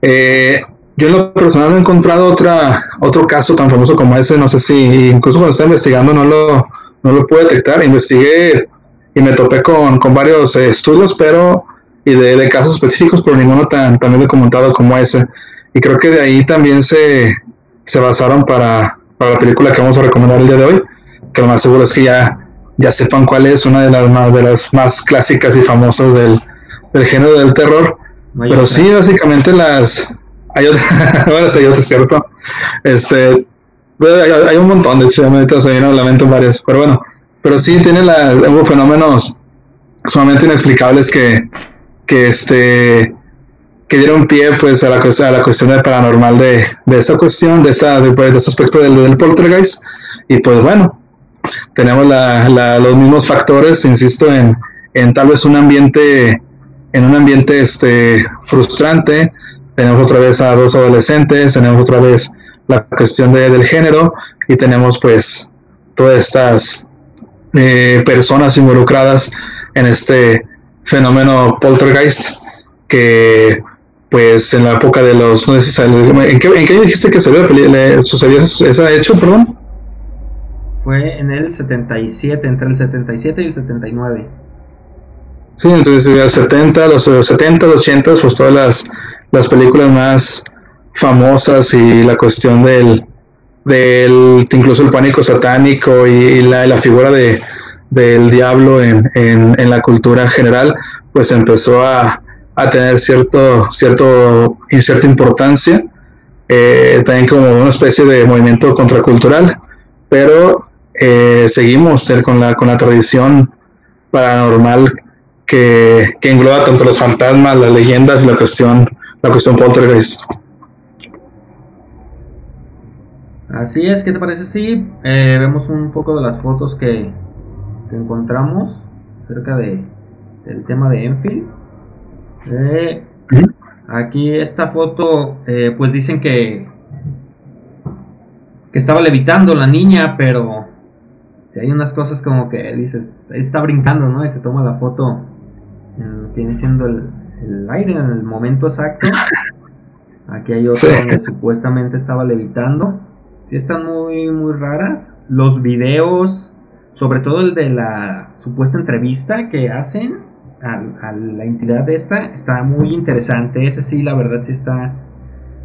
Eh, yo en lo personal no he encontrado otra, otro caso tan famoso como ese, no sé si incluso cuando estaba investigando no lo, no lo pude detectar, investigué y me topé con, con varios eh, estudios, pero y de, casos específicos, pero ninguno tan, tan bien documentado como ese. Y creo que de ahí también se, se basaron para, para, la película que vamos a recomendar el día de hoy, que lo más seguro es que ya, ya sepan cuál es, una de las más, de las más clásicas y famosas del, del género del terror. pero sí, básicamente las... Hay otras, hay otras, ¿cierto? Este, hay, un montón, de hecho, ahorita se vienen lamento varias, pero bueno, pero sí tiene la, hubo fenómenos sumamente inexplicables que, que este que dieron pie pues a la, a la cuestión del paranormal de, de esta cuestión, de, esa, de, pues, ese aspecto del, del, poltergeist. Y pues bueno, tenemos la, la, los mismos factores, insisto, en, en tal vez un ambiente, en un ambiente este, frustrante. Tenemos otra vez a dos adolescentes, tenemos otra vez la cuestión de, del género y tenemos pues todas estas eh, personas involucradas en este fenómeno poltergeist que pues en la época de los ¿en, qué, ¿en qué dijiste que salió sucedió ese hecho perdón fue en el 77 entre el 77 y el 79 sí entonces el 70 los, 70 los 80 pues todas las, las películas más famosas y la cuestión del del incluso el pánico satánico y, la, la figura de del diablo en, en, la cultura general, pues empezó a, a tener cierto, cierto, cierta importancia, eh, también como una especie de movimiento contracultural, pero eh, seguimos con la, con la tradición paranormal que, que, engloba tanto los fantasmas, las leyendas y la cuestión, la cuestión poltergeist. Así es, ¿qué te parece si eh, vemos un poco de las fotos que, encontramos acerca de, del tema de Enfield. Eh, aquí esta foto, eh, pues dicen que, que estaba levitando la niña, pero si hay unas cosas como que dices, está brincando, ¿no? Y se toma la foto, tiene siendo el, aire en el momento exacto. Aquí hay otra donde supuestamente estaba levitando. Sí están muy, muy raras. Los videos sobre todo el de la supuesta entrevista que hacen a, la entidad esta, está muy interesante. Ese sí, la verdad, sí está,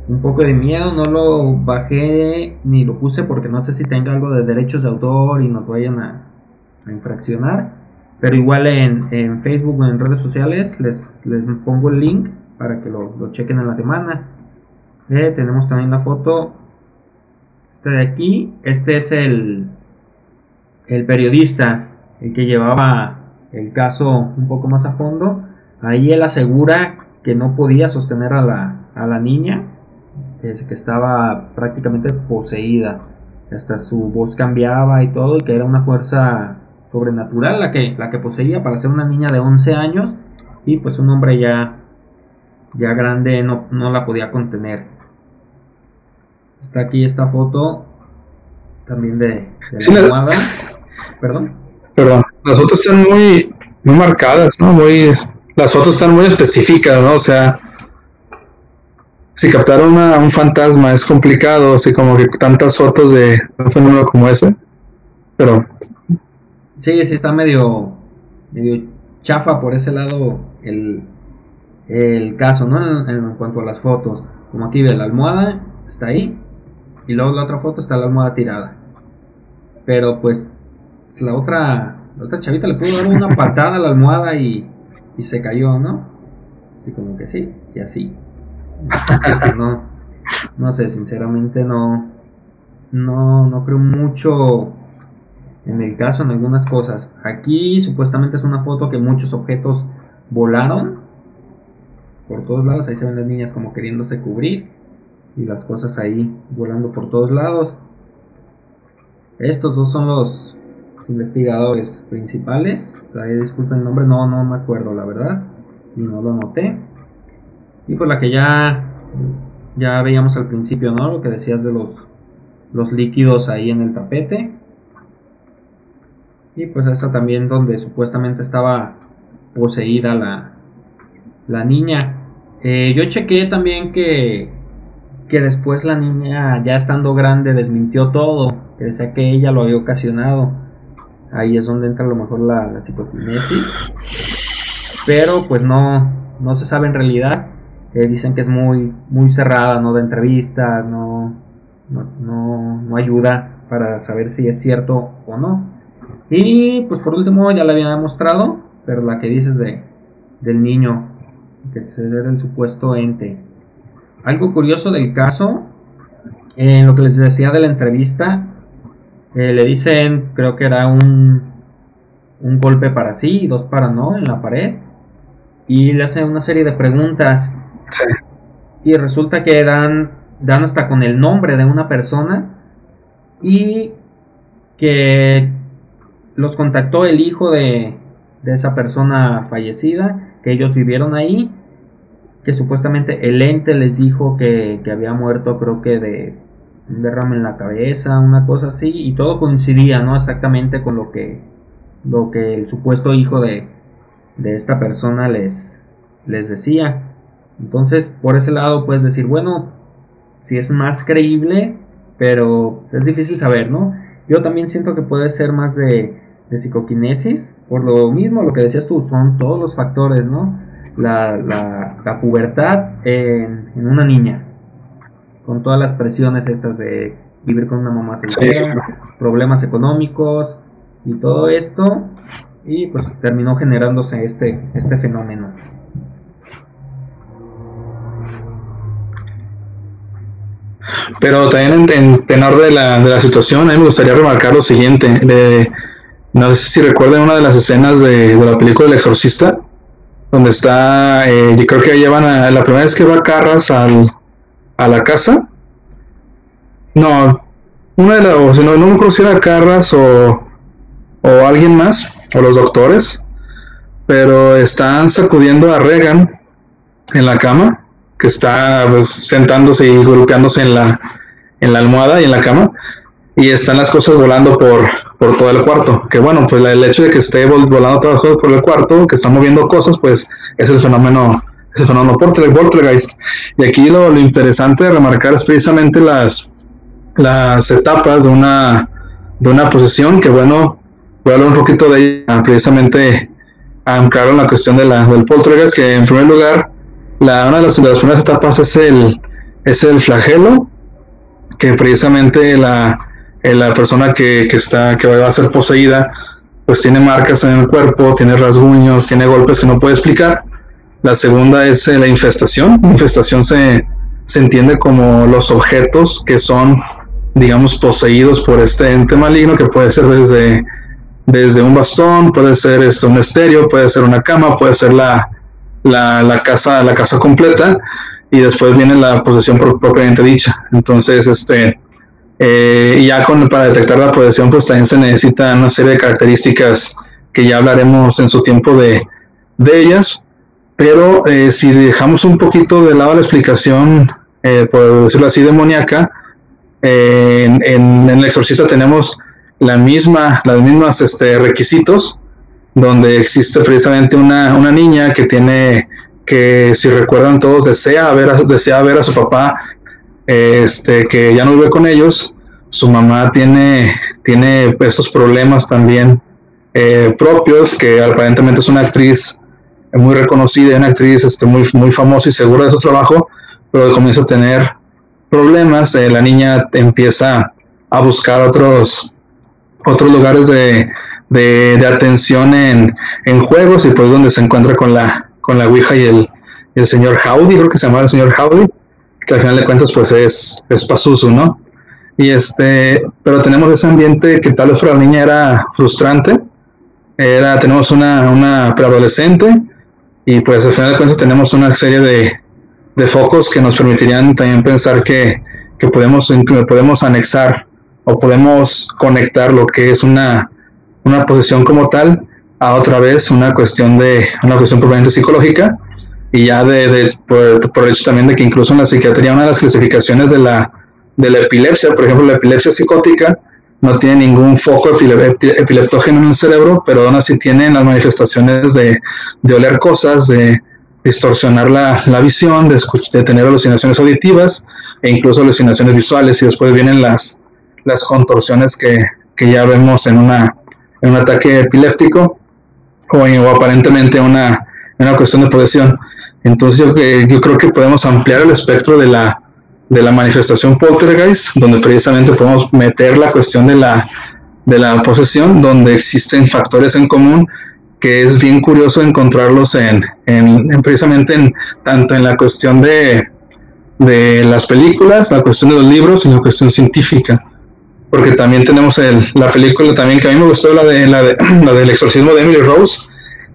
un poco de miedo, no lo bajé ni lo puse porque no sé si tenga algo de derechos de autor y nos vayan a, infraccionar. Pero igual en, Facebook o en redes sociales les, les pongo el link para que lo, chequen en la semana. Eh, tenemos también la foto. Este de aquí. Este es el, el periodista, el que llevaba el caso un poco más a fondo. Ahí él asegura que no podía sostener a la, a la niña que estaba prácticamente poseída. Hasta su voz cambiaba y todo, y que era una fuerza sobrenatural la que, la que poseía para ser una niña de 11 años y pues un hombre ya, ya grande no, no la podía contener. Está aquí esta foto también de, la almohada. Perdón. Perdón. Las fotos están muy, muy marcadas, ¿no? Muy, las fotos están muy específicas, ¿no? O sea, si captar un fantasma es complicado, así como que tantas fotos de un fenómeno como ese, pero... Sí, sí, está medio, medio chafa por ese lado el, el caso, ¿no? En, cuanto a las fotos. Como aquí ve la almohada, está ahí, y luego la otra foto está la almohada tirada. Pero pues la otra, la otra chavita le pudo dar una patada a la almohada y, y se cayó, ¿no? Así como que sí, y así no, no sé, sinceramente no, no, no creo mucho en el caso en algunas cosas. Aquí supuestamente es una foto que muchos objetos volaron por todos lados. Ahí se ven las niñas como queriéndose cubrir y las cosas ahí volando por todos lados. Estos dos son los investigadores principales. Ahí disculpen el nombre, no, no me acuerdo la verdad y no lo noté. Y pues la que ya, ya veíamos al principio, ¿no? Lo que decías de los, los líquidos ahí en el tapete. Y pues esa también donde supuestamente estaba poseída la, la niña. Eh, yo chequé también que, que después la niña, ya estando grande, desmintió todo. Que decía que ella lo había ocasionado. Ahí es donde entra a lo mejor la, la. Pero pues no, no se sabe en realidad dicen que es muy, muy cerrada, no de entrevistas, no, no, no, ayuda para saber si es cierto o no. Y pues por último ya la había demostrado, pero la que dices de, del niño, que era el supuesto ente. Algo curioso del caso, en lo que les decía de la entrevista, eh, le dicen, creo que era un, un golpe para sí y dos para no en la pared. Y le hacen una serie de preguntas y resulta que dan, dan hasta con el nombre de una persona y que los contactó el hijo de, de esa persona fallecida, que ellos vivieron ahí, que supuestamente el ente les dijo que, que había muerto creo que de un derrame en la cabeza, una cosa así, y todo coincidía, ¿no? Exactamente con lo que, lo que el supuesto hijo de, de esta persona les, les decía. Entonces, por ese lado puedes decir, bueno, si es más creíble, pero es difícil saber, ¿no? Yo también siento que puede ser más de, de psicoquinesis, por lo mismo, lo que decías tú, son todos los factores, ¿no? La, la, pubertad en, una niña, con todas las presiones estas de vivir con una mamá soltera, problemas económicos y todo esto, y pues terminó generándose este, este fenómeno. Pero también en, tenor de la, de la, situación, a mí me gustaría remarcar lo siguiente. De, no sé si recuerdan una de las escenas de, la película El Exorcista, donde está, eh, yo creo que llevan a, la primera vez que va Carras al, a la casa. No, una de las, o si no, me acuerdo Carras o, o alguien más, o los doctores, pero están sacudiendo a Regan en la cama que está pues, sentándose y golpeándose en la, en la almohada y en la cama, y están las cosas volando por, por todo el cuarto. Que bueno, pues el hecho de que esté volando todas las cosas por el cuarto, que está moviendo cosas, pues es el fenómeno, es el fenómeno poltergeist. Y aquí lo, interesante de remarcar es precisamente las, las etapas de una, de una posesión, que bueno, voy a hablar un poquito de ella, precisamente claro, en la cuestión de la, del poltergeist, que en primer lugar, la, una de las, primeras etapas es el, es el flagelo, que precisamente la, eh, la persona que, está, que va a ser poseída, pues tiene marcas en el cuerpo, tiene rasguños, tiene golpes que no puede explicar. La segunda es eh, la infestación. La infestación se, se entiende como los objetos que son, digamos, poseídos por este ente maligno, que puede ser desde, desde un bastón, puede ser esto, un estéreo, puede ser una cama, puede ser la, la, casa, la casa completa, y después viene la posesión propiamente dicha. Entonces, este, eh, ya con, para detectar la posesión, pues también se necesita una serie de características que ya hablaremos en su tiempo de, de ellas. Pero eh, si dejamos un poquito de lado la explicación, eh, por decirlo así, demoníaca, en, en, el exorcista tenemos la misma, las mismas este, requisitos, donde existe precisamente una, una niña que tiene, que si recuerdan todos, desea ver a, desea ver a su papá este, que ya no vive con ellos. Su mamá tiene, tiene estos problemas también eh, propios, que aparentemente es una actriz muy reconocida, una actriz este, muy, muy famosa y segura de su trabajo, pero comienza a tener problemas. Eh, la niña empieza a buscar otros, otros lugares de, de, atención en, en, juegos y pues donde se encuentra con la, con la Ouija y el, el señor Howdy, creo que se llama el señor Howdy, que al final de cuentas pues es, es Pazuzu, ¿no? Y este, pero tenemos ese ambiente que tal vez para la niña era frustrante. Era, tenemos una, una preadolescente y pues al final de cuentas tenemos una serie de, de focos que nos permitirían también pensar que, que podemos, que podemos anexar o podemos conectar lo que es una, una posesión como tal a otra vez una cuestión de una cuestión probablemente psicológica y ya de, por, el hecho también de que incluso en la psiquiatría una de las clasificaciones de la, de la epilepsia, por ejemplo la epilepsia psicótica, no tiene ningún foco epileptógeno en el cerebro, pero aún así tiene las manifestaciones de, de oler cosas, de distorsionar la, la visión, de, de, tener alucinaciones auditivas e incluso alucinaciones visuales. Y después vienen las, las contorsiones que, que ya vemos en, una, en un ataque epiléptico o, aparentemente una, una cuestión de posesión. Entonces yo, yo creo que podemos ampliar el espectro de la, de la manifestación poltergeist, donde precisamente podemos meter la cuestión de la, de la posesión, donde existen factores en común que es bien curioso encontrarlos en, en, precisamente en tanto en la cuestión de, de las películas, la cuestión de los libros y la cuestión científica. Porque también tenemos el, la película también que a mí me gustó, la, de, la, de, la del exorcismo de Emily Rose,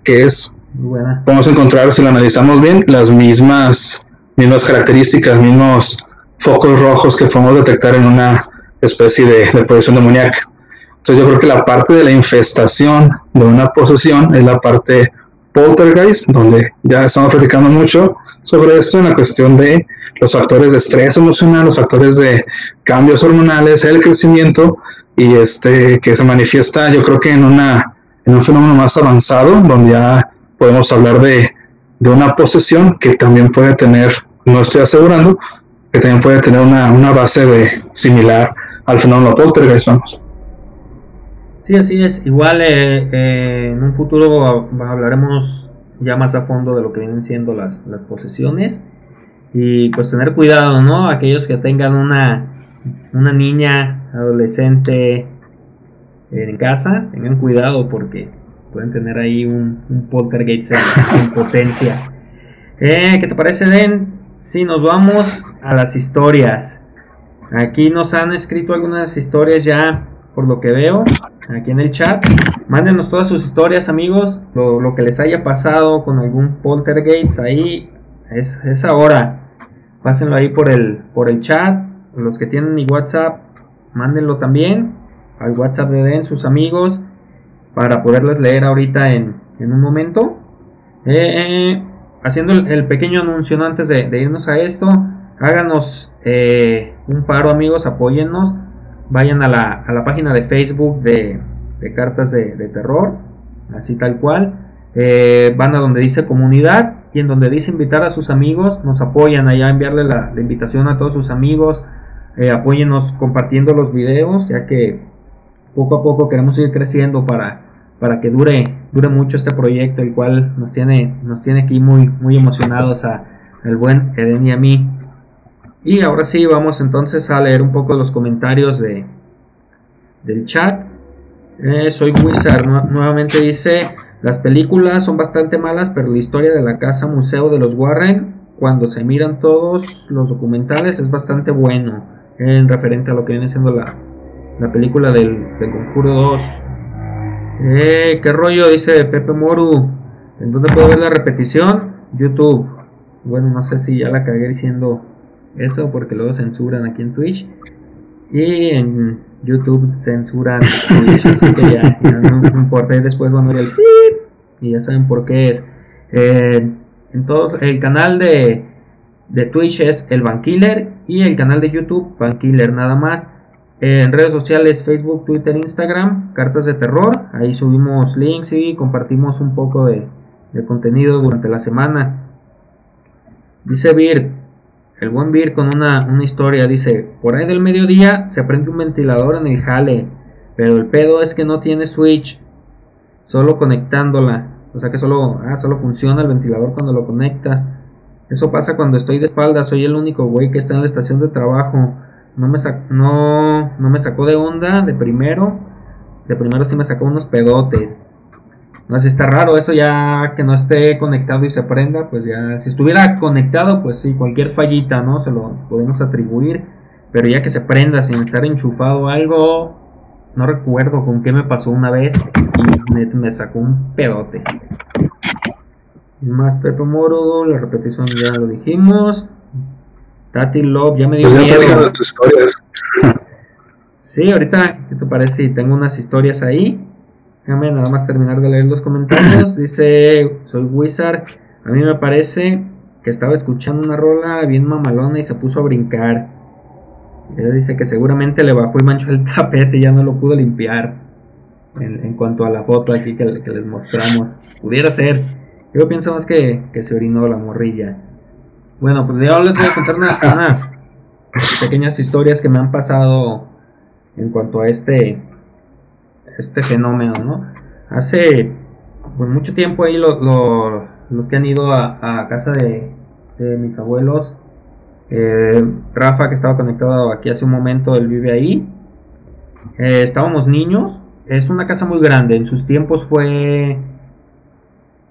que es Vamos a encontrar, si lo analizamos bien, las mismas, mismas características, mismos focos rojos que podemos detectar en una especie de, de posesión demoníaca. Entonces yo creo que la parte de la infestación de una posesión es la parte poltergeist, donde ya estamos platicando mucho sobre esto en la cuestión de los factores de estrés emocional, los factores de cambios hormonales, el crecimiento y este que se manifiesta yo creo que en una en un fenómeno más avanzado donde ya podemos hablar de, una posesión que también puede tener, no estoy asegurando, que también puede tener una, base de similar al fenómeno poltergeist, vamos. Sí, así es. Igual eh, eh, en un futuro hablaremos ya más a fondo de lo que vienen siendo las, las posesiones y pues tener cuidado, ¿no? Aquellos que tengan una, una niña, adolescente en casa, tengan cuidado porque pueden tener ahí un, un poltergeist en, potencia. Eh, ¿Qué te parece, Den? Si nos vamos a las historias. Aquí nos han escrito algunas historias ya, por lo que veo, aquí en el chat. Mándenos todas sus historias, amigos. Lo, que les haya pasado con algún poltergeist ahí es, es ahora. Pásenlo ahí por el, por el chat. Los que tienen mi WhatsApp, mándenlo también al WhatsApp de Den, sus amigos para poderlas leer ahorita en, un momento. Eh, eh, haciendo el, pequeño anuncio antes de, irnos a esto, háganos eh, un paro amigos, apóyennos, vayan a la, a la página de Facebook de, cartas de, terror, así tal cual, van a donde dice comunidad y en donde dice invitar a sus amigos, nos apoyan allá, enviarle la, invitación a todos sus amigos, apóyennos compartiendo los videos, ya que poco a poco queremos ir creciendo para, para que dure, dure mucho este proyecto, el cual nos tiene, nos tiene aquí muy, muy emocionados a el buen Eden y a mí. Y ahora sí, vamos entonces a leer un poco los comentarios de, del chat. Eh, soy Wizard, nuevamente dice, las películas son bastante malas, pero la historia de la casa museo de los Warren, cuando se miran todos los documentales, es bastante bueno, en referente a lo que viene siendo la, la película del, del Conjuro 2. Eh, ¿Qué rollo? Dice Pepe Moru. ¿En dónde puedo ver la repetición? YouTube. Bueno, no sé si ya la cagué diciendo eso porque luego censuran aquí en Twitch. Y en YouTube censuran Twitch, así que ya, no, importa. Y después van a ver el y ya saben por qué es. Eh, entonces, el canal de, de Twitch es el Bankiller y el canal de YouTube Bankiller nada más. En redes sociales, Facebook, Twitter, Instagram, Cartas de Terror. Ahí subimos links y compartimos un poco de, de contenido durante la semana. Dice Vir, el buen Vir con una, una, historia, dice, por ahí del mediodía se prende un ventilador en el jale, pero el pedo es que no tiene switch, solo conectándola. O sea que solo, ah, solo funciona el ventilador cuando lo conectas. Eso pasa cuando estoy de espalda, soy el único güey que está en la estación de trabajo no me, no, no me sacó de onda de primero. De primero sí me sacó unos pedotes. No sé está raro eso ya que no esté conectado y se prenda, pues ya si estuviera conectado, pues sí, cualquier fallita, ¿no? Se lo podemos atribuir, pero ya que se prenda sin estar enchufado algo, no recuerdo con qué me pasó una vez y me, me sacó un pedote. Más Pepe Moro, la repetición ya lo dijimos. Tati Love, ya me dio pues miedo. historias. sí, ahorita, ¿qué te parece? Tengo unas historias ahí. Déjame nada más terminar de leer los comentarios. Dice, soy Wizard. A mí me parece que estaba escuchando una rola bien mamalona y se puso a brincar. Ella dice que seguramente le bajó y manchó el tapete y ya no lo pudo limpiar. En, cuanto a la foto aquí que, les mostramos. Pudiera ser. Yo pienso más que, que se orinó la morrilla. Bueno, pues yo les voy a contar unas pequeñas historias que me han pasado en cuanto a este, este fenómeno, ¿no? Hace pues, mucho tiempo ahí los que han ido a, casa de, mis abuelos, eh, Rafa que estaba conectado aquí hace un momento, él vive ahí, eh, estábamos niños, es una casa muy grande, en sus tiempos fue,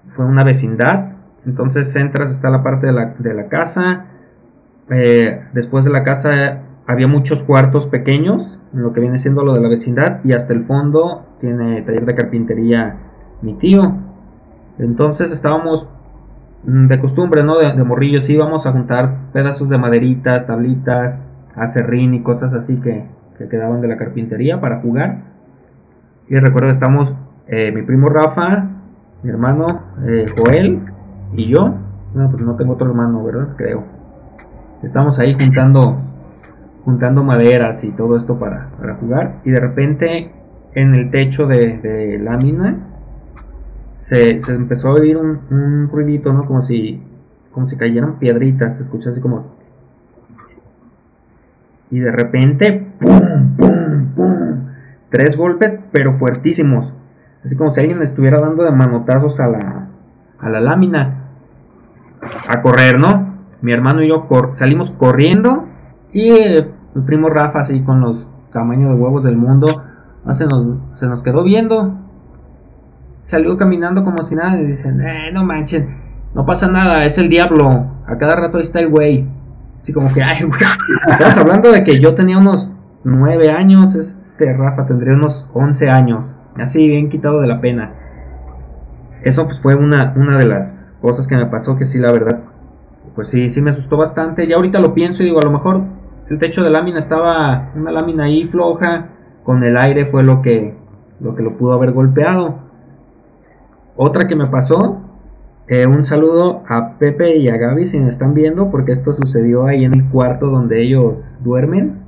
fue una vecindad, entonces entras, está la parte de la, de la casa. Eh, después de la casa había muchos cuartos pequeños, en lo que viene siendo lo de la vecindad. Y hasta el fondo tiene taller de carpintería mi tío. Entonces estábamos de costumbre, ¿no? De, morrillos íbamos a juntar pedazos de maderitas, tablitas, acerrín y cosas así que, que quedaban de la carpintería para jugar. Y recuerdo que estamos eh, mi primo Rafa, mi hermano eh, Joel y yo, bueno, pues no tengo otro hermano, ¿verdad? Creo. Estamos ahí juntando, juntando maderas y todo esto para, jugar. Y de repente en el techo de, lámina se, empezó a oír un, un, ruidito, ¿no? Como si, como si cayeran piedritas. Se escuchó así como... Y de repente, ¡pum! Tres golpes, pero fuertísimos. Así como si alguien estuviera dando de manotazos a la, a la lámina a correr, ¿no? Mi hermano y yo salimos corriendo y mi primo Rafa, así con los tamaños de huevos del mundo, se nos, se nos quedó viendo. Salió caminando como si nada y dicen, eh, no manchen, no pasa nada, es el diablo. A cada rato ahí está el güey. Así como que, ay, güey. Estamos hablando de que yo tenía unos nueve años, este Rafa tendría unos 11 años. Así, bien quitado de la pena eso pues fue una, una de las cosas que me pasó que sí, la verdad, pues sí, sí me asustó bastante. Ya ahorita lo pienso y digo, a lo mejor el techo de lámina estaba una lámina ahí floja, con el aire fue lo que lo, que lo pudo haber golpeado. Otra que me pasó, eh, un saludo a Pepe y a Gaby si me están viendo, porque esto sucedió ahí en el cuarto donde ellos duermen.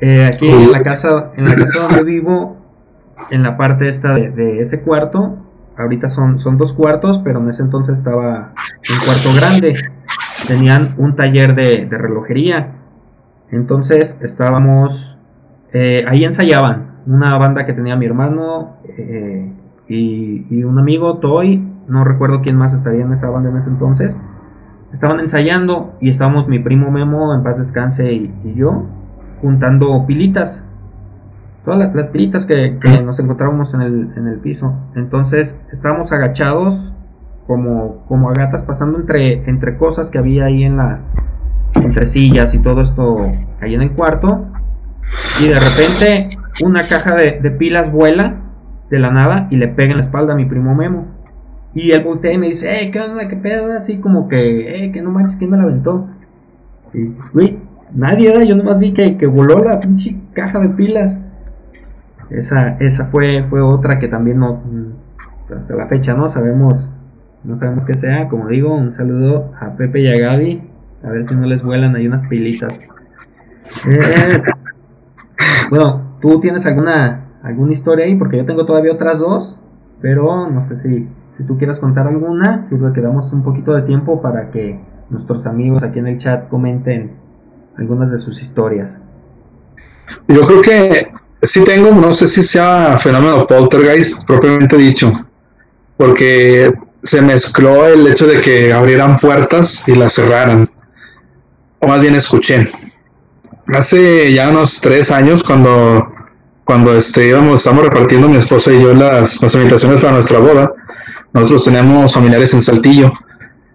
Eh, aquí en la casa, en la casa donde vivo, en la parte esta de, ese cuarto, ahorita son, son dos cuartos, pero en ese entonces estaba un cuarto grande. Tenían un taller de, relojería. Entonces estábamos, eh, ahí ensayaban una banda que tenía mi hermano y, un amigo, Toy, no recuerdo quién más estaría en esa banda en ese entonces. estaban ensayando y estábamos mi primo Memo, en paz descanse, y, yo, juntando pilitas. Todas las, pilitas que, nos encontrábamos en el, en el piso. Entonces estábamos agachados como, como a gatas pasando entre, entre cosas que había ahí en la, entre sillas y todo esto ahí en el cuarto. Y de repente una caja de, de, pilas vuela de la nada y le pega en la espalda a mi primo Memo. Y él voltea y me dice, eh, ¿qué onda? ¿Qué pedo? Así como que, eh, que no manches, ¿quién me la aventó? Y, güey, nadie, yo nomás vi que, que voló la pinche caja de pilas. Esa, esa fue, fue otra que también no, hasta la fecha no sabemos, no sabemos qué sea. Como digo, un saludo a Pepe y a Gaby a ver si no les vuelan ahí unas pilitas. Eh, bueno, ¿tú tienes alguna, alguna historia ahí? Porque yo tengo todavía otras dos, pero no sé si, si tú quieras contar alguna, si que damos un poquito de tiempo para que nuestros amigos aquí en el chat comenten algunas de sus historias. Yo creo que sí tengo, no sé si sea fenómeno poltergeist propiamente dicho, porque se mezcló el hecho de que abrieran puertas y las cerraran o más bien escuché. Hace ya unos tres años, cuando, cuando este, íbamos, estamos repartiendo mi esposa y yo las, las invitaciones para nuestra boda, nosotros tenemos familiares en Saltillo.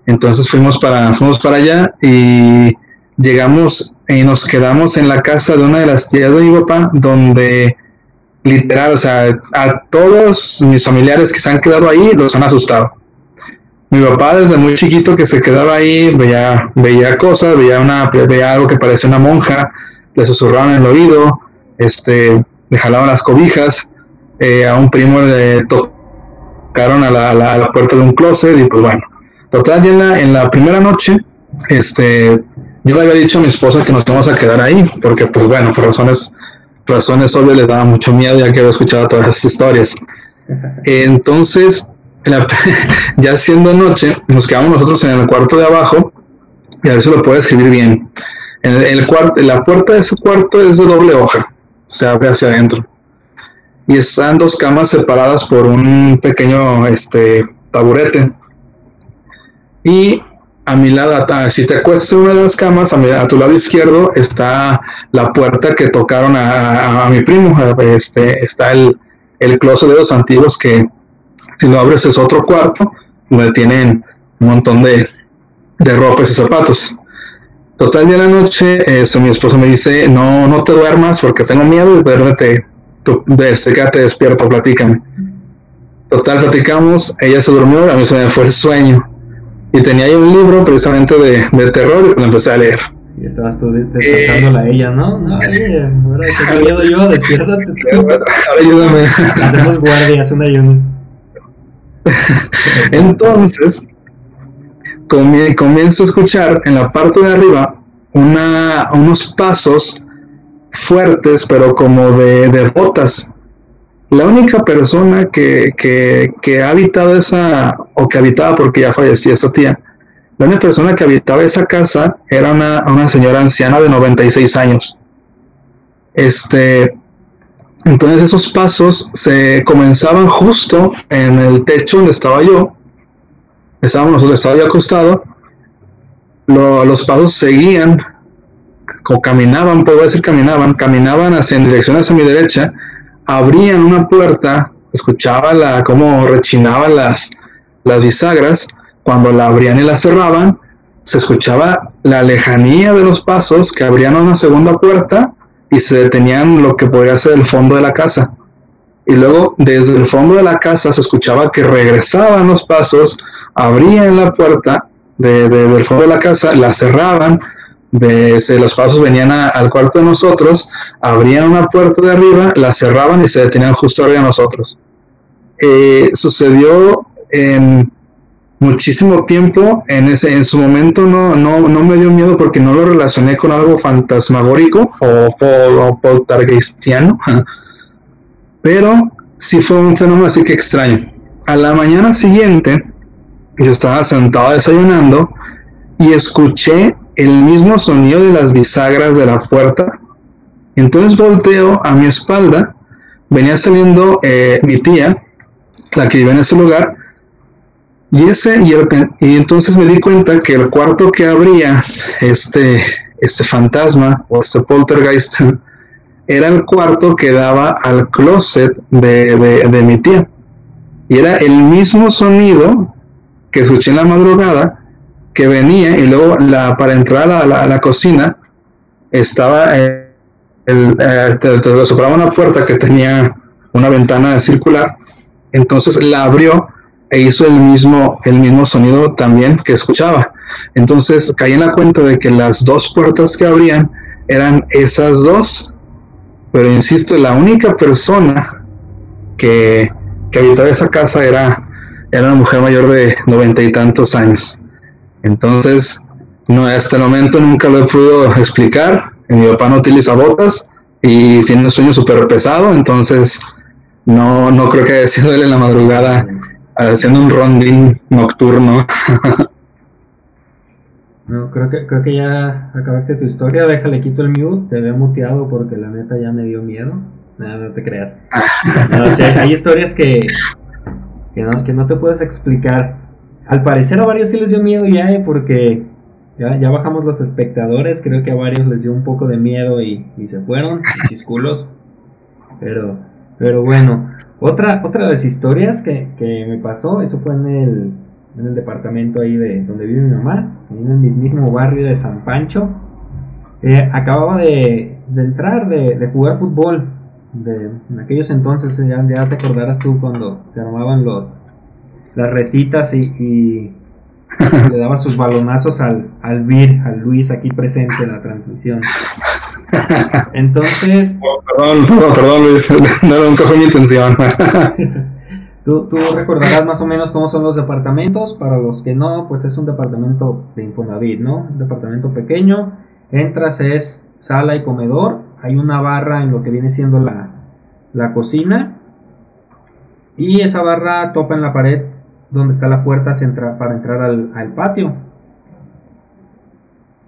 Entonces fuimos para, fuimos para allá y llegamos y nos quedamos en la casa de una de las tías de mi papá, donde literal, o sea, a todos mis familiares que se han quedado ahí los han asustado mi papá desde muy chiquito que se quedaba ahí, veía, veía cosas, veía, una, veía algo que parecía una monja, le susurraban en el oído, este, le jalaban las cobijas, eh, a un primo le tocaron a la, puerta de un closet y pues bueno, total, en la, en la primera noche, este, yo le había dicho a mi esposa que nos íbamos a quedar ahí, porque pues bueno, por razones, razones obvias le daba mucho miedo ya que había escuchado todas esas historias. Entonces, ya siendo noche, nos quedamos nosotros en el cuarto de abajo, y a ver si lo puedo escribir bien. En el, la puerta de ese cuarto es de doble hoja, se abre hacia adentro. Y están dos camas separadas por un pequeño este, taburete. Y a mi lado, si te acuestas una de las camas, a, tu lado izquierdo está la puerta que tocaron a, mi primo. Este, está el, el closet de los antiguos que si lo abres es otro cuarto donde tienen un montón de, de ropas y zapatos. Total, de la noche, este, mi esposo me dice, no, no te duermas porque tengo miedo de duérmete, tú, quédate despierto, platícame. Total, platicamos, ella se durmió, a mí se me fue el sueño. Y tenía ahí un libro precisamente de, de terror y pues empecé a leer. Y estabas tú despertándola a ella, ¿no? No, ella, ahora tengo miedo yo, despiértate. Ahora ayúdame. Hacemos guardias, un ayuno. Entonces, comienzo a escuchar en la parte de arriba unos pasos fuertes, pero como de, botas. La única persona que, que, ha habitado esa, o que habitaba porque ya falleció esa tía, la única persona que habitaba esa casa era una, una señora anciana de 96 años. Este, entonces esos pasos se comenzaban justo en el techo donde estaba yo. Estábamos nosotros, estaba yo acostado. los pasos seguían, o caminaban, puedo decir caminaban, caminaban hacia en dirección hacia mi derecha, abrían una puerta, escuchaba la, cómo rechinaban las, las bisagras, cuando la abrían y la cerraban, se escuchaba la lejanía de los pasos que abrían una segunda puerta y se detenían lo que podría ser el fondo de la casa. Y luego desde el fondo de la casa se escuchaba que regresaban los pasos, abrían la puerta de, del fondo de la casa, la cerraban, de, los pasos venían al cuarto de nosotros, abrían una puerta de arriba, la cerraban y se detenían justo arriba de nosotros. Eh, sucedió en muchísimo tiempo. En, ese, en su momento no, no, no me dio miedo porque no lo relacioné con algo fantasmagórico o, o, poltergeistiano. Pero sí fue un fenómeno así que extraño. A la mañana siguiente, yo estaba sentado desayunando y escuché el mismo sonido de las bisagras de la puerta. Entonces volteo a mi espalda, venía saliendo eh, mi tía, la que vive en ese lugar, Y ese, y, y entonces me di cuenta que el cuarto que abría este, este fantasma o este poltergeist era el cuarto que daba al closet de, de, mi tía. Y era el mismo sonido que escuché en la madrugada que venía y luego la, para entrar a la, cocina estaba eh, el, eh, una puerta que tenía una ventana circular, entonces la abrió e hizo el mismo, el mismo sonido también que escuchaba. Entonces caí en la cuenta de que las dos puertas que abrían eran esas dos, pero insisto, la única persona que, que habitaba esa casa era, era una mujer mayor de noventa y tantos años. Entonces, no, hasta el momento nunca lo he podido explicar. Mi papá no utiliza botas y tiene un sueño súper pesado, entonces no, no creo que haya sido él en la madrugada haciendo un rondín nocturno. No, creo que, creo que ya acabaste tu historia. Déjale, quito el mute. Te veo muteado porque la neta ya me dio miedo. No, no te creas. hay, historias que, que, no, que no te puedes explicar. Al parecer a varios sí les dio miedo ya, ¿eh? porque ya, ya bajamos los espectadores. Creo que a varios les dio un poco de miedo y, y se fueron, chisculos. Pero, pero bueno, otra, otra de las historias que, me pasó, eso fue en el, en el departamento ahí de donde vive mi mamá, en el mismo barrio de San Pancho. Eh, acababa de, entrar, de, jugar fútbol. De, en aquellos entonces, ya, ya, te acordarás tú cuando se armaban los las retitas y le daba sus balonazos al, al Vir, al Luis aquí presente en la transmisión. Entonces. perdón, perdón, perdón, Luis, no era mi intención. ¿Tú, tú recordarás más o menos cómo son los departamentos. Para los que no, pues es un departamento de Infonavit, ¿no? Un departamento pequeño. Entras, es sala y comedor. Hay una barra en lo que viene siendo la, la cocina. Y esa barra topa en la pared donde está la puerta para entrar al, patio.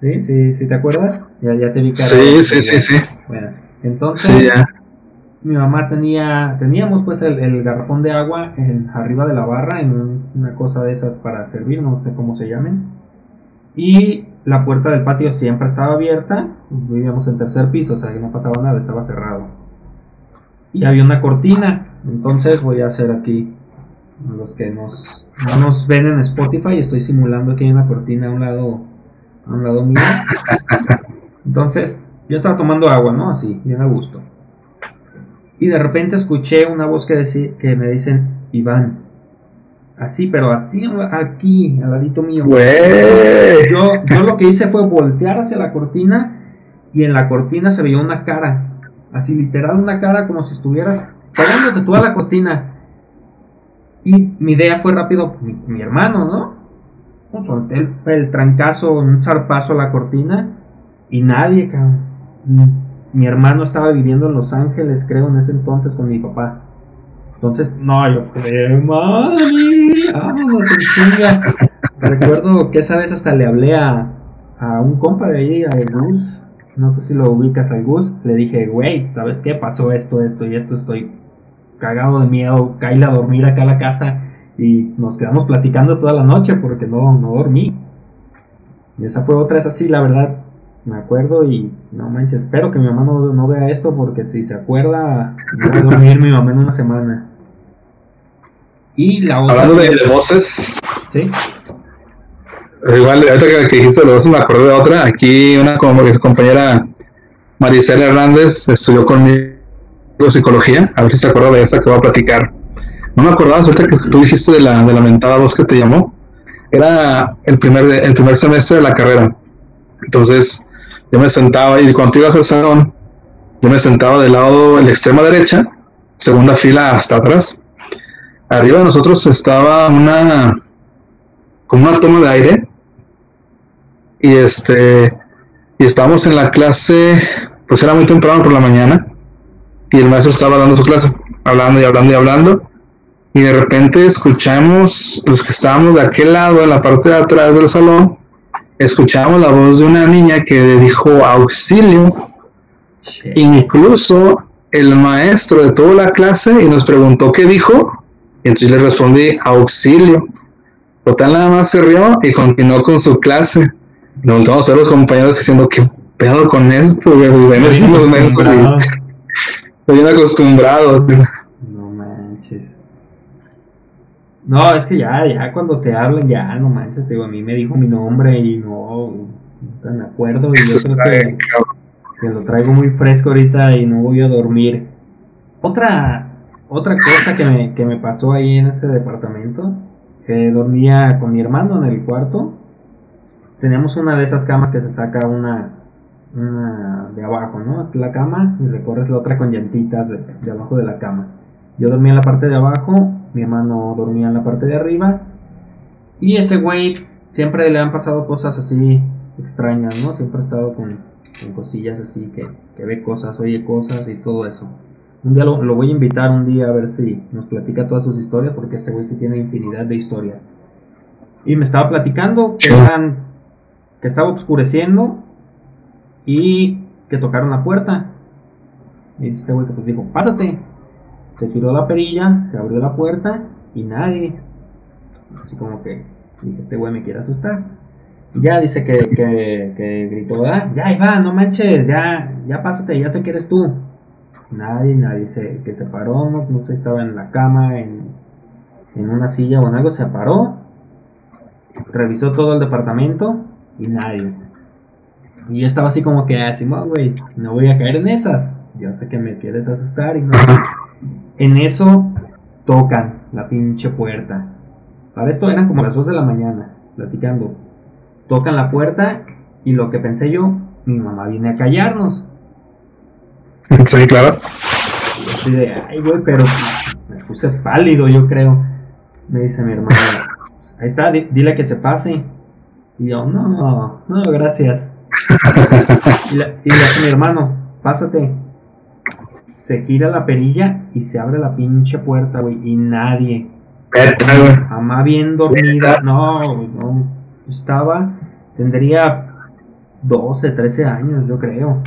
¿Sí? ¿Sí? ¿Sí te acuerdas? Ya, ya te vi Sí, sí, sí, sí. Bueno, entonces mi mamá tenía, teníamos pues el, garrafón de agua en, arriba de la barra en una cosa de esas para servir, no sé cómo se llamen. Y la puerta del patio siempre estaba abierta, vivíamos en tercer piso, o sea que no pasaba nada, estaba cerrado. Y había una cortina, entonces voy a hacer aquí los que nos, no nos ven en Spotify, estoy simulando aquí en la cortina a un lado, a un lado mío. Entonces, yo estaba tomando agua, ¿no? Así, bien a gusto. Y de repente escuché una voz que, que me dicen, Iván. Así, pero así aquí, al ladito mío. yo, yo lo que hice fue voltear hacia la cortina y en la cortina se veía una cara. Así literal una cara como si estuvieras pegándote toda la cortina. Y mi idea fue rápido, mi, hermano, ¿no? Solté el, trancazo, un zarpazo a la cortina y nadie, cabrón. Mi hermano estaba viviendo en Los Ángeles, creo, en ese entonces con mi papá. Entonces, no, yo fui de mami, vámonos en chinga. Recuerdo que esa vez hasta le hablé a, a un compa de ahí, a Gus. No sé si lo ubicas a Gus. Le dije, güey, ¿sabes qué? Pasó esto, esto y esto. Estoy cagado de miedo, caí a dormir acá a la casa y nos quedamos platicando toda la noche porque no, no dormí. Y esa fue otra, es así, la verdad, me acuerdo y no manches, espero que mi mamá no, vea esto porque si se acuerda, no va a dormir mi mamá en una semana. Y la otra. Hablando de, voces. Sí. Igual, ahorita que, dijiste de voces, me acordé de otra. Aquí una como compañera Maricela Hernández estudió conmigo psicología, a ver si se acuerda de esa que voy a platicar. No me acordaba, ahorita que tú dijiste de la, de lamentada voz que te llamó. Era el primer, el primer semestre de la carrera. Entonces, yo me sentaba y cuando ibas al salón, yo me sentaba del lado de la extrema derecha, segunda fila hasta atrás. Arriba de nosotros estaba una, como una toma de aire. Y este, y estábamos en la clase, pues era muy temprano por la mañana y el maestro estaba dando su clase, hablando y hablando y hablando. Y de repente escuchamos, los que estábamos de aquel lado, en la parte de atrás del salón, escuchamos la voz de una niña que dijo auxilio. Incluso el maestro detuvo la clase y nos preguntó qué dijo. Y entonces le respondí auxilio. Total, nada más se rió y continuó con su clase. Nos volvamos a los compañeros diciendo, ¿qué pedo con esto, güey? Pues acostumbrado manches. No, es que ya, ya cuando te hablan, ya, no manches, digo, a mí me dijo mi nombre y no, no me acuerdo. Y yo creo que, lo traigo muy fresco ahorita y no voy a dormir. Otra, otra cosa que me, que me pasó ahí en ese departamento, que dormía con mi hermano en el cuarto. Teníamos una de esas camas que se saca una, una de abajo, ¿no? La cama y recorres la otra con llantitas de, abajo de la cama. Yo dormía en la parte de abajo, mi hermano dormía en la parte de arriba. Y ese güey siempre le han pasado cosas así extrañas, ¿no? Siempre ha estado con, cosillas así que, que, ve cosas, oye cosas y todo eso. Un día lo, lo, voy a invitar un día a ver si nos platica todas sus historias, porque ese güey sí tiene infinidad de historias. Y me estaba platicando que, eran, que estaba oscureciendo y que tocaron la puerta. Y este güey que pues dijo, pásate. Se giró la perilla, se abrió la puerta y nadie. Así como que este güey me quiere asustar. Ya dice que, que, gritó, ah, ya Iván, no manches, ya, ya pásate, ya sé que eres tú. Nadie, nadie se, que se paró, no, no estaba en la cama, en, en una silla o en algo, se paró, revisó todo el departamento y nadie. Y yo estaba así como que, ah, güey, no voy a caer en esas. Yo sé que me quieres asustar y no. En eso tocan la pinche puerta. Para esto eran como las 2 de la mañana, platicando. Tocan la puerta y lo que pensé yo, mi mamá viene a callarnos. Sí, claro. Y así de, ay, güey, pero me puse pálido, yo creo. Me dice mi hermano, pues, ahí está, dile que se pase. Y yo, no, no, gracias y, le hace mi hermano, pásate. Se gira la perilla y se abre la pinche puerta, güey, y nadie. Mamá bien dormida, no, no, estaba, tendría 12, 13 años, yo creo.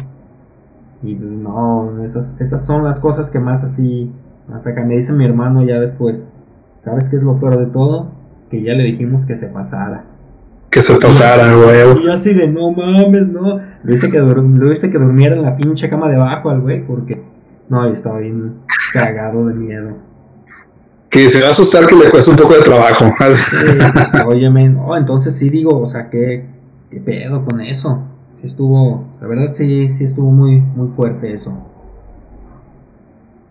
Y pues no, esas, esas son las cosas que más así, más acá me dice mi hermano ya después, ¿sabes qué es lo peor de todo? Que ya le dijimos que se pasara que se pasara, güey. Y así de, no mames, no. Lo hice que, lo hice que durmiera en la pinche cama de abajo al güey, porque no, yo estaba bien cagado de miedo. Que se va a asustar que le cuesta un poco de trabajo. Sí, pues, óyeme, no, entonces sí digo, o sea, ¿qué, qué pedo con eso? Estuvo, la verdad sí, sí estuvo muy, muy fuerte eso.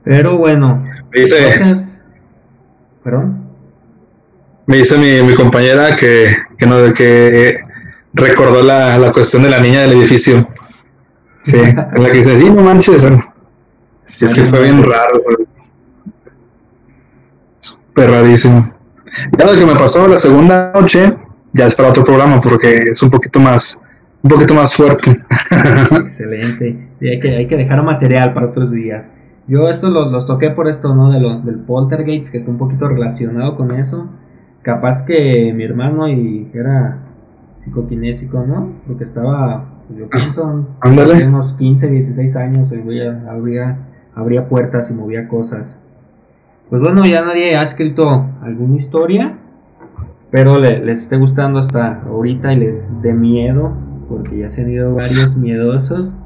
Pero bueno, dice, entonces, ¿perdón? Me dice mi, mi compañera que, que, no, que recordó la, la, cuestión de la niña del edificio. Sí, en la que dice, sí, no manches. Sí, es que fue bien raro. Súper rarísimo. Ya lo que me pasó la segunda noche, ya es para otro programa porque es un poquito más, un poquito más fuerte. Excelente. Y hay que, hay que dejar material para otros días. Yo esto los, los toqué por esto, ¿no? De lo, del poltergeist, que está un poquito relacionado con eso capaz que mi hermano y era psicoquinésico, ¿no? Porque estaba, yo ah, pienso, unos 15, 16 años, y abría, abría puertas y movía cosas. Pues bueno, ya nadie ha escrito alguna historia. Espero les esté gustando hasta ahorita y les dé miedo, porque ya se han ido varios miedosos.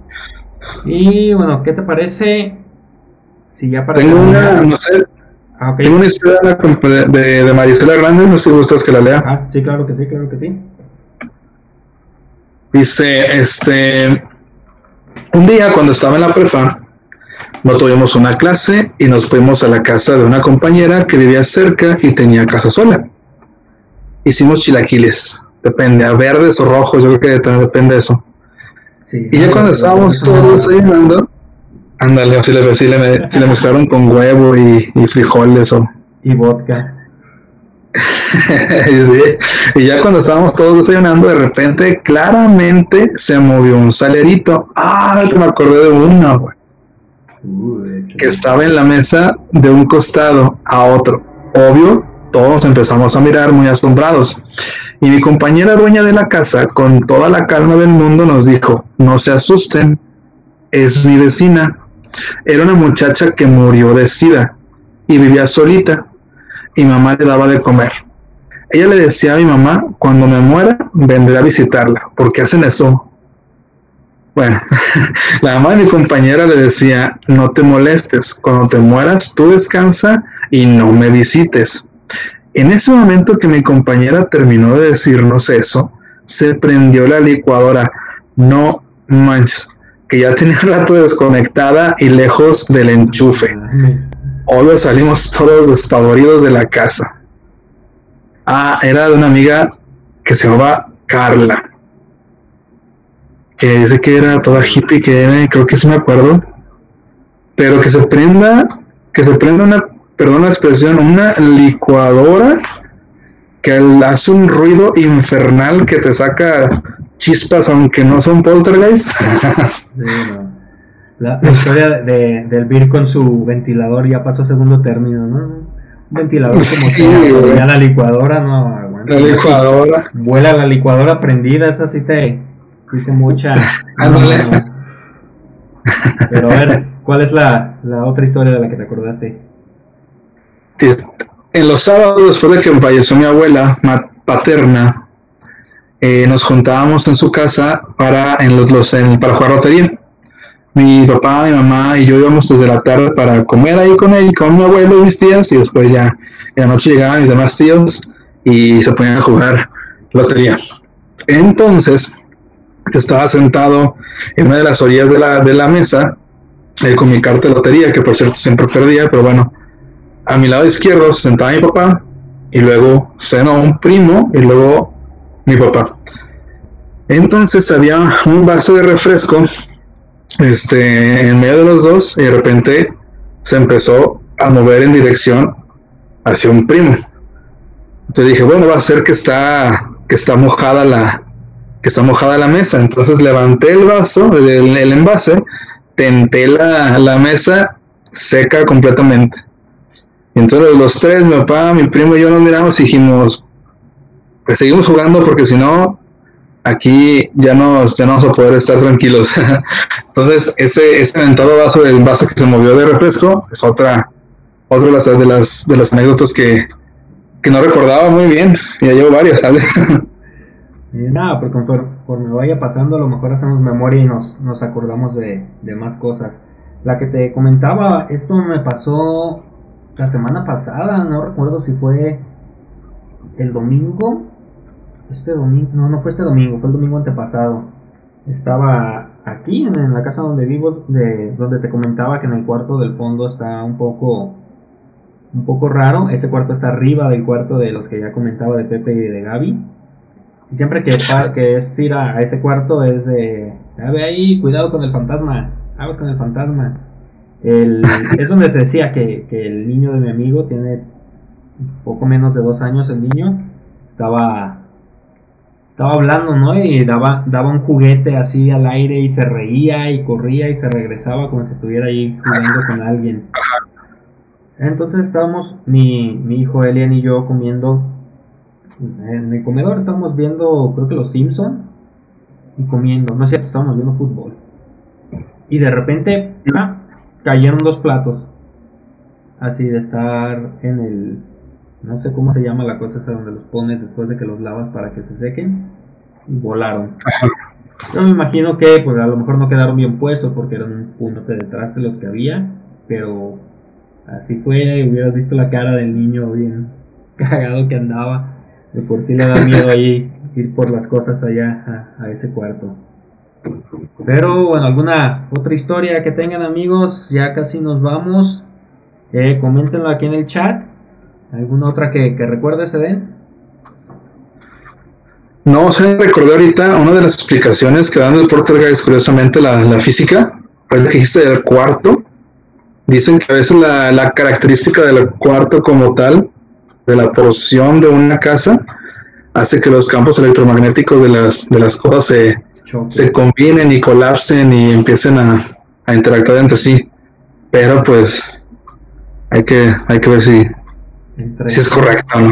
Y bueno, ¿qué te parece? Si ya para Tengo una, no sé, Ah, Tengo una historia de, de, Marisela Grande, no sé si gustas que la lea. Ah, sí, claro que sí, claro que sí. Dice, este, un día cuando estaba en la prepa, no tuvimos una clase y nos fuimos a la casa de una compañera que vivía cerca y tenía casa sola. Hicimos chilaquiles, depende, a verdes o rojos, yo creo que depende de eso. y ya cuando estábamos todos desayunando, Ándale, si le, si, le, si le mezclaron con huevo y, y frijoles o... Y vodka. y ya cuando estábamos todos desayunando, de repente claramente se movió un salerito. Ah, me acordé de uno, güey. Que estaba en la mesa de un costado a otro. Obvio, todos empezamos a mirar muy asombrados. Y mi compañera dueña de la casa, con toda la calma del mundo, nos dijo, no se asusten, es mi vecina. Era una muchacha que murió de sida y vivía solita y mamá le daba de comer. ella le decía a mi mamá, cuando me muera, vendré a visitarla. ¿Por qué hacen eso? Bueno, la mamá de mi compañera le decía, no te molestes, cuando te mueras, tú descansa y no me visites. En ese momento que mi compañera terminó de decirnos eso, se prendió la licuadora. No manches, que ya tenía rato desconectada y lejos del enchufe. Hoy salimos todos despavoridos de la casa. Ah, era de una amiga que se llamaba Carla. Que dice que era toda hippie, que era, creo que sí me acuerdo. Pero que se prenda, que se prenda una, perdón la expresión, una licuadora que hace un ruido infernal que te saca chispas aunque no son poltergeist. la, historia de, del Vir con su ventilador ya pasó a segundo término, ¿no? ventilador como sí, ya la licuadora, no, La licuadora. Vuela la licuadora prendida, esa sí te, sí te mucha. Pero a ver, ¿cuál es la, la, otra historia de la que te acordaste? En los sábados, después de que falleció mi abuela paterna, eh, nos juntábamos en su casa para, en los, los en, para jugar lotería mi papá, mi mamá y yo íbamos desde la tarde para comer ahí con él, con mi abuelo y mis tías, y después ya en la noche llegaban mis demás tíos y se ponían a jugar lotería. Entonces, estaba sentado en una de las orillas de la, de la mesa eh, con mi carta de lotería, que por cierto siempre perdía, pero bueno, a mi lado izquierdo se sentaba mi papá y luego cenó un primo y luego mi papá. Entonces había un vaso de refresco este, en medio de los dos y de repente se empezó a mover en dirección hacia un primo. Entonces dije, bueno, va a ser que está, que está mojada la, que está mojada la mesa. Entonces levanté el vaso, el, envase, tenté la, la, mesa seca completamente. Entonces los tres, mi papá, mi primo y yo nos miramos y dijimos, pues seguimos jugando porque si no, aquí ya no, ya no vamos a poder estar tranquilos. Entonces, ese, ese aventado vaso del vaso que se movió de refresco es otra, otra de las, de las, de las anécdotas que, que no recordaba muy bien. Ya llevo varias, ¿sabes? nada, porque conforme vaya pasando, a lo mejor hacemos memoria y nos, nos acordamos de, de más cosas. La que te comentaba, esto me pasó la semana pasada, no recuerdo si fue el domingo este domingo, no, no fue este domingo, fue el domingo antepasado. Estaba aquí en, la casa donde vivo, de, donde te comentaba que en el cuarto del fondo está un poco, un poco raro. Ese cuarto está arriba del cuarto de los que ya comentaba de Pepe y de Gaby. Y siempre que, que es ir a, ese cuarto es de, a ver ahí, cuidado con el fantasma, aguas con el fantasma. El, es donde te decía que, que el niño de mi amigo tiene poco menos de dos años el niño. Estaba estaba hablando, ¿no? Y daba, daba un juguete así al aire y se reía y corría y se regresaba como si estuviera ahí jugando con alguien. Entonces estábamos, mi, mi hijo Elian y yo comiendo pues, en el comedor, estábamos viendo, creo que los Simpson y comiendo, no es cierto, estábamos viendo fútbol. Y de repente, ah, cayeron dos platos. Así de estar en el, no sé cómo se llama la cosa esa donde los pones después de que los lavas para que se sequen, y volaron. Yo me imagino que pues a lo mejor no quedaron bien puestos porque eran un punto de traste los que había, pero así fue, hubieras visto la cara del niño bien cagado que andaba, de por sí le da miedo ahí ir por las cosas allá a, ese cuarto. Pero bueno, alguna otra historia que tengan amigos, ya casi nos vamos. Eh, coméntenlo aquí en el chat ¿Alguna otra que, que recuerdes, Eden? No, se me recordó ahorita una de las explicaciones que dan el Portergeist, curiosamente, la, la física, fue que dijiste del cuarto. Dicen que a veces la, la, característica del cuarto como tal, de la porción de una casa, hace que los campos electromagnéticos de las, de las cosas se, se combinen y colapsen y empiecen a, a interactuar entre sí. Pero pues hay que, hay que ver si, si es correcto, ¿no?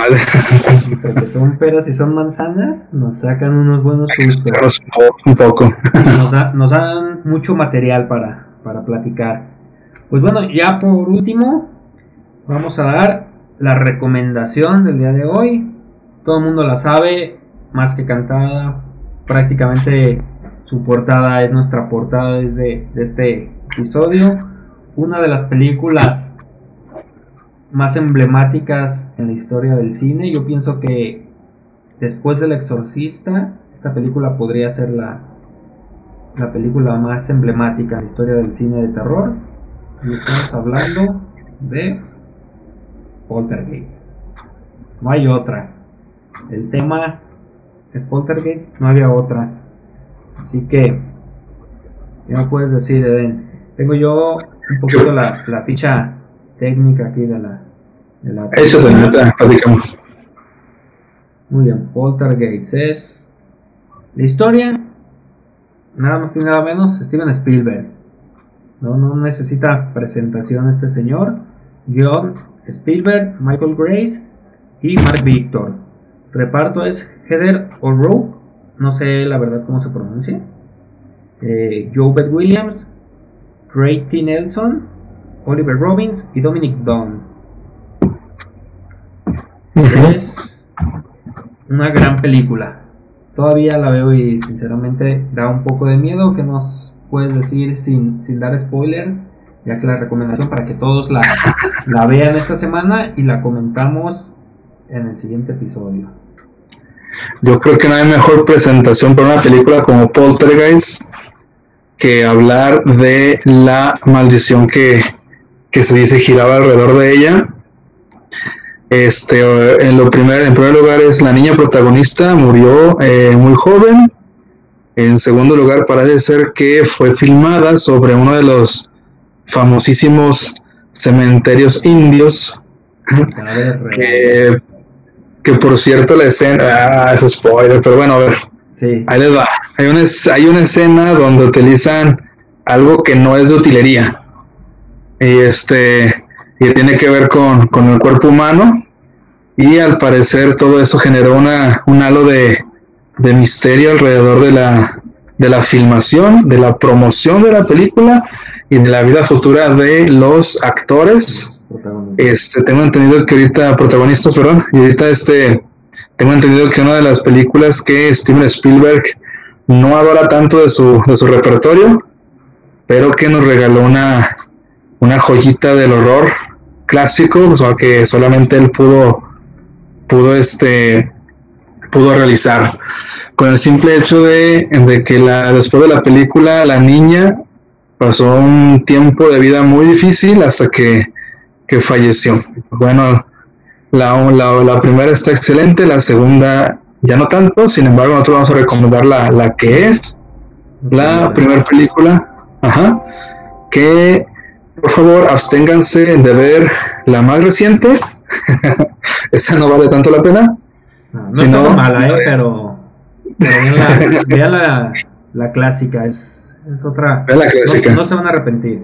porque son peras y son manzanas, nos sacan unos buenos sustos. Un poco. Nos, dan mucho material para, para platicar. Pues bueno, ya por último, vamos a dar la recomendación del día de hoy. todo el mundo la sabe, más que cantada, prácticamente su portada es nuestra portada desde de este episodio. Una de las películas más emblemáticas en la historia del cine. Yo pienso que después del Exorcista, esta película podría ser la, la película más emblemática en la historia del cine de terror. Y estamos hablando de Poltergeist. No hay otra. El tema es Poltergeist, no había otra. Así que, ¿qué me puedes decir, Eden? Tengo yo un poquito la, la ficha técnica aquí de la. De la platicamos. Muy bien, Poltergeist es. La historia, nada más y nada menos, Steven Spielberg. No, no necesita presentación este señor. Guión Spielberg, Michael Grace y Mark Victor. Reparto es Heather O'Rourke, no sé la verdad cómo se pronuncia. Eh, Joe Beth Williams, Craig T. Nelson, Oliver Robbins y Dominic Dunn. Es una gran película. Todavía la veo y sinceramente da un poco de miedo. que nos puedes decir sin, sin dar spoilers? Ya que la recomendación para que todos la, la vean esta semana y la comentamos en el siguiente episodio. Yo creo que no hay mejor presentación para una película como Poltergeist que hablar de la maldición que, que se dice giraba alrededor de ella. Este, en lo primer, en primer lugar es la niña protagonista murió eh, muy joven. En segundo lugar parece ser que fue filmada sobre uno de los famosísimos cementerios indios. que, que, por cierto la escena, ah, es spoiler, pero bueno, a ver. Sí. Ahí les va. Hay una, hay una escena donde utilizan algo que no es de utilería y este y tiene que ver con, con, el cuerpo humano y al parecer todo eso generó una, un halo de, de misterio alrededor de la, de la filmación, de la promoción de la película y de la vida futura de los actores. Este, tengo entendido que ahorita, protagonistas, perdón, y ahorita este, tengo entendido que una de las películas que Steven Spielberg no adora tanto de su, de su repertorio, pero que nos regaló una, una joyita del horror clásico, o sea, que solamente él pudo, pudo, este, pudo realizar. Con el simple hecho de, de que la, después de la película, la niña pasó un tiempo de vida muy difícil hasta que, que falleció. Bueno, la, la, la, primera está excelente, la segunda ya no tanto, sin embargo nosotros vamos a recomendar la, la que es la primera película, ajá, que por favor absténganse de ver la más reciente. Esa no vale tanto la pena. No, no está mala, eh, pero, vea la, la, clásica, es, es otra. Vea la clásica. No, se van a arrepentir.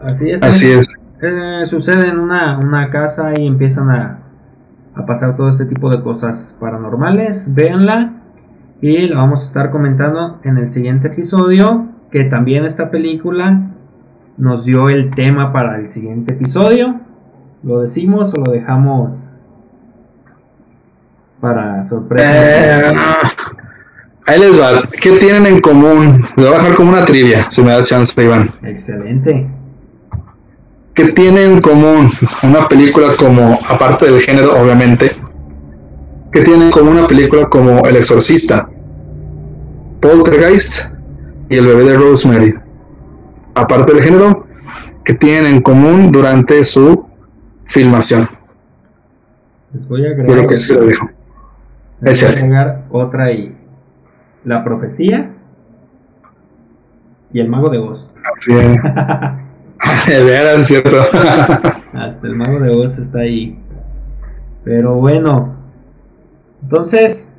Así es. Así es. Eh, sucede en una, una, casa y empiezan a, a pasar todo este tipo de cosas paranormales. Véanla y la vamos a estar comentando en el siguiente episodio. Que también esta película nos dio el tema para el siguiente episodio. ¿Lo decimos o lo dejamos para sorpresa? Eh, ahí les va. ¿Qué tienen en común? Voy a dejar como una trivia, si me das chance, Iván. Excelente. ¿Qué tienen en común una película como, aparte del género, obviamente, ¿qué tienen en común una película como El Exorcista, Poltergeist y El bebé de Rosemary? aparte del género, que tienen en común durante su filmación. Les voy a agregar, que se lo dijo. Les voy a agregar otra y la profecía y el mago de Oz. Así es. de cierto. Hasta el mago de Oz está ahí. Pero bueno. Entonces,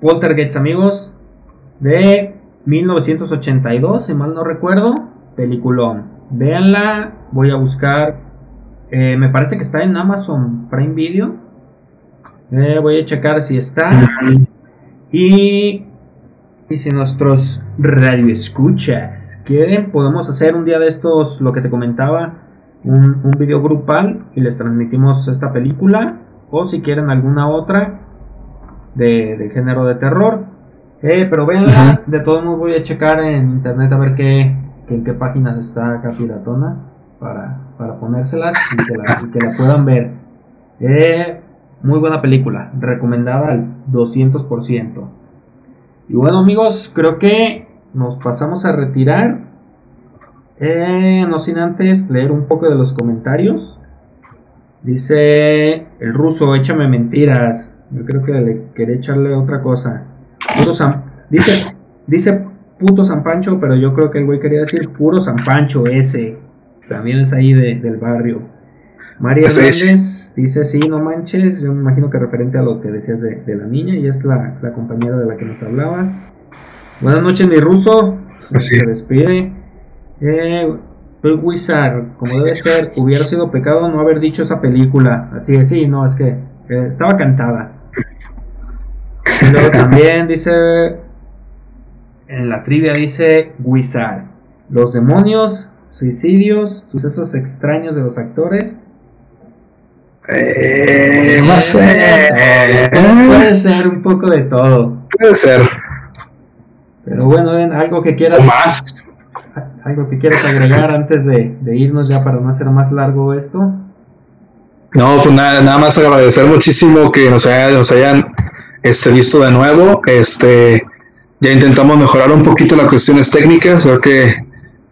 Poltergeist, amigos, de 1982, si mal no recuerdo peliculón. Véanla, voy a buscar. Eh, me parece que está en Amazon Prime Video. Eh, voy a checar si está. Y, y si nuestros radioescuchas quieren, podemos hacer un día de estos, lo que te comentaba, un, un video grupal y les transmitimos esta película. o si quieren alguna otra de, género de terror. Eh, pero véanla, de todos modos voy a checar en internet a ver qué, en qué páginas está acá Piratona para, para ponérselas y que, la, y que la puedan ver. Eh, muy buena película, recomendada al 200%. Y bueno amigos, creo que nos pasamos a retirar. Eh, no sin antes leer un poco de los comentarios. Dice el ruso, échame mentiras. Yo creo que le quería echarle otra cosa. dice, dice puto San Pancho, pero yo creo que el güey quería decir puro San Pancho ese. También es ahí del barrio. María Hernández dice, sí, no manches, yo me imagino que referente a lo que decías de, la niña, y es la, compañera de la que nos hablabas. Buenas noches, mi ruso. Se despide. Eh, Wizard, como debe ser, hubiera sido pecado no haber dicho esa película. Así es, sí, no, es que eh, estaba cantada. Y luego también dice, en la trivia dice Wizard, los demonios, suicidios, sucesos extraños de los actores eh, no Puede ser un poco de todo. Puede ser. Pero bueno, algo que quieras. más. Algo que quieras agregar antes de, irnos ya para no hacer más largo esto. No, pues nada, nada más agradecer muchísimo que nos, nos hayan este, visto de nuevo. Este, ya intentamos mejorar un poquito las cuestiones técnicas, creo que,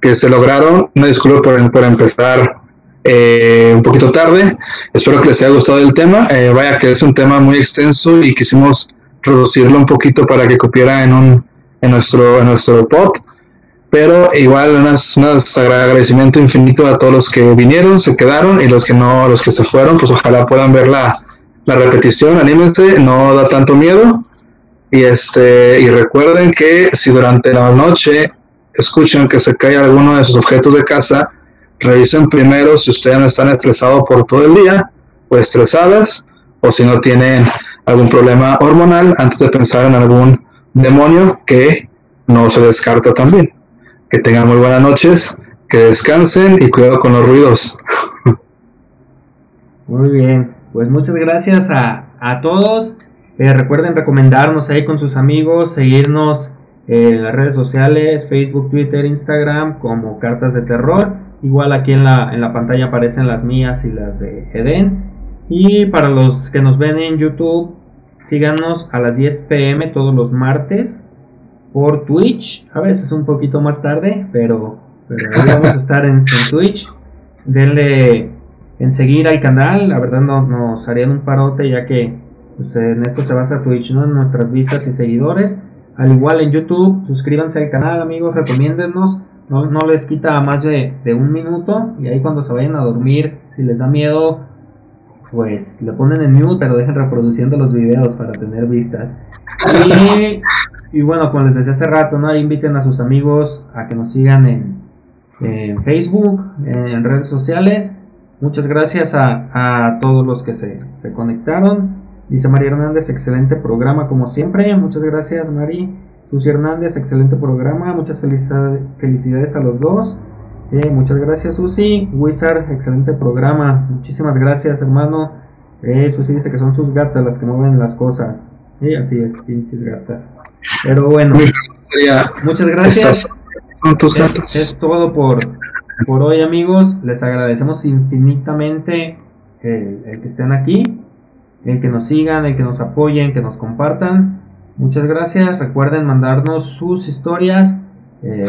que se lograron. Una disculpa por, por empezar eh, un poquito tarde. Espero que les haya gustado el tema. Eh, vaya que es un tema muy extenso y quisimos reducirlo un poquito para que cupiera en, un, en, nuestro, en nuestro pod. Pero igual un agradecimiento infinito a todos los que vinieron, se quedaron y los que no, los que se fueron, pues ojalá puedan ver la, la repetición, anímense, no da tanto miedo. Y este, y recuerden que si durante la noche escuchan que se cae alguno de sus objetos de casa, revisen primero si ustedes no están estresados por todo el día o estresadas o si no tienen algún problema hormonal antes de pensar en algún demonio que no se descarta también. Que tengan muy buenas noches, que descansen y cuidado con los ruidos. Muy bien, pues muchas gracias a, todos. Eh, recuerden recomendarnos ahí con sus amigos, seguirnos en las redes sociales, Facebook, Twitter, Instagram como Cartas de Terror. Igual aquí en la, en la pantalla aparecen las mías y las de Eden. Y para los que nos ven en YouTube, síganos a las 10 pm todos los martes por Twitch. A veces un poquito más tarde, pero, pero vamos a estar en, Twitch. Denle en seguir al canal. La verdad no, nos harían un parote ya que pues, en esto se basa Twitch, ¿no? En nuestras vistas y seguidores. Al igual en YouTube, suscríbanse al canal amigos, recomiéndennos no, no les quita más de, un minuto y ahí cuando se vayan a dormir, si les da miedo, pues le ponen en mute, pero dejen reproduciendo los videos para tener vistas. Y, bueno, como les decía hace rato, ¿no? inviten a sus amigos a que nos sigan en, Facebook, en redes sociales. Muchas gracias a, todos los que se, se conectaron. Dice María Hernández, excelente programa como siempre. Muchas gracias, Mari. Susi Hernández, excelente programa, muchas felicidades a los dos. Eh, muchas gracias Susi. Wizard, excelente programa, muchísimas gracias hermano. Eh, Susi dice que son sus gatas las que mueven las cosas. Y así es, pinches gatas. Pero bueno, muchas gracias. Es, todo por, por hoy amigos. Les agradecemos infinitamente el, el que estén aquí, el que nos sigan, el que nos apoyen, que nos compartan. Muchas gracias. Recuerden mandarnos sus historias eh,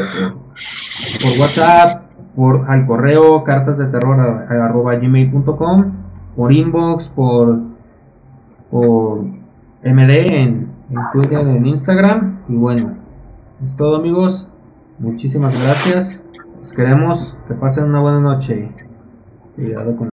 por, WhatsApp, por al correo cartas de terror gmail.com, por inbox, por, por MD en, Twitter, en Instagram. Y bueno, es todo amigos. Muchísimas gracias. Los queremos. Que pasen una buena noche. Cuidado con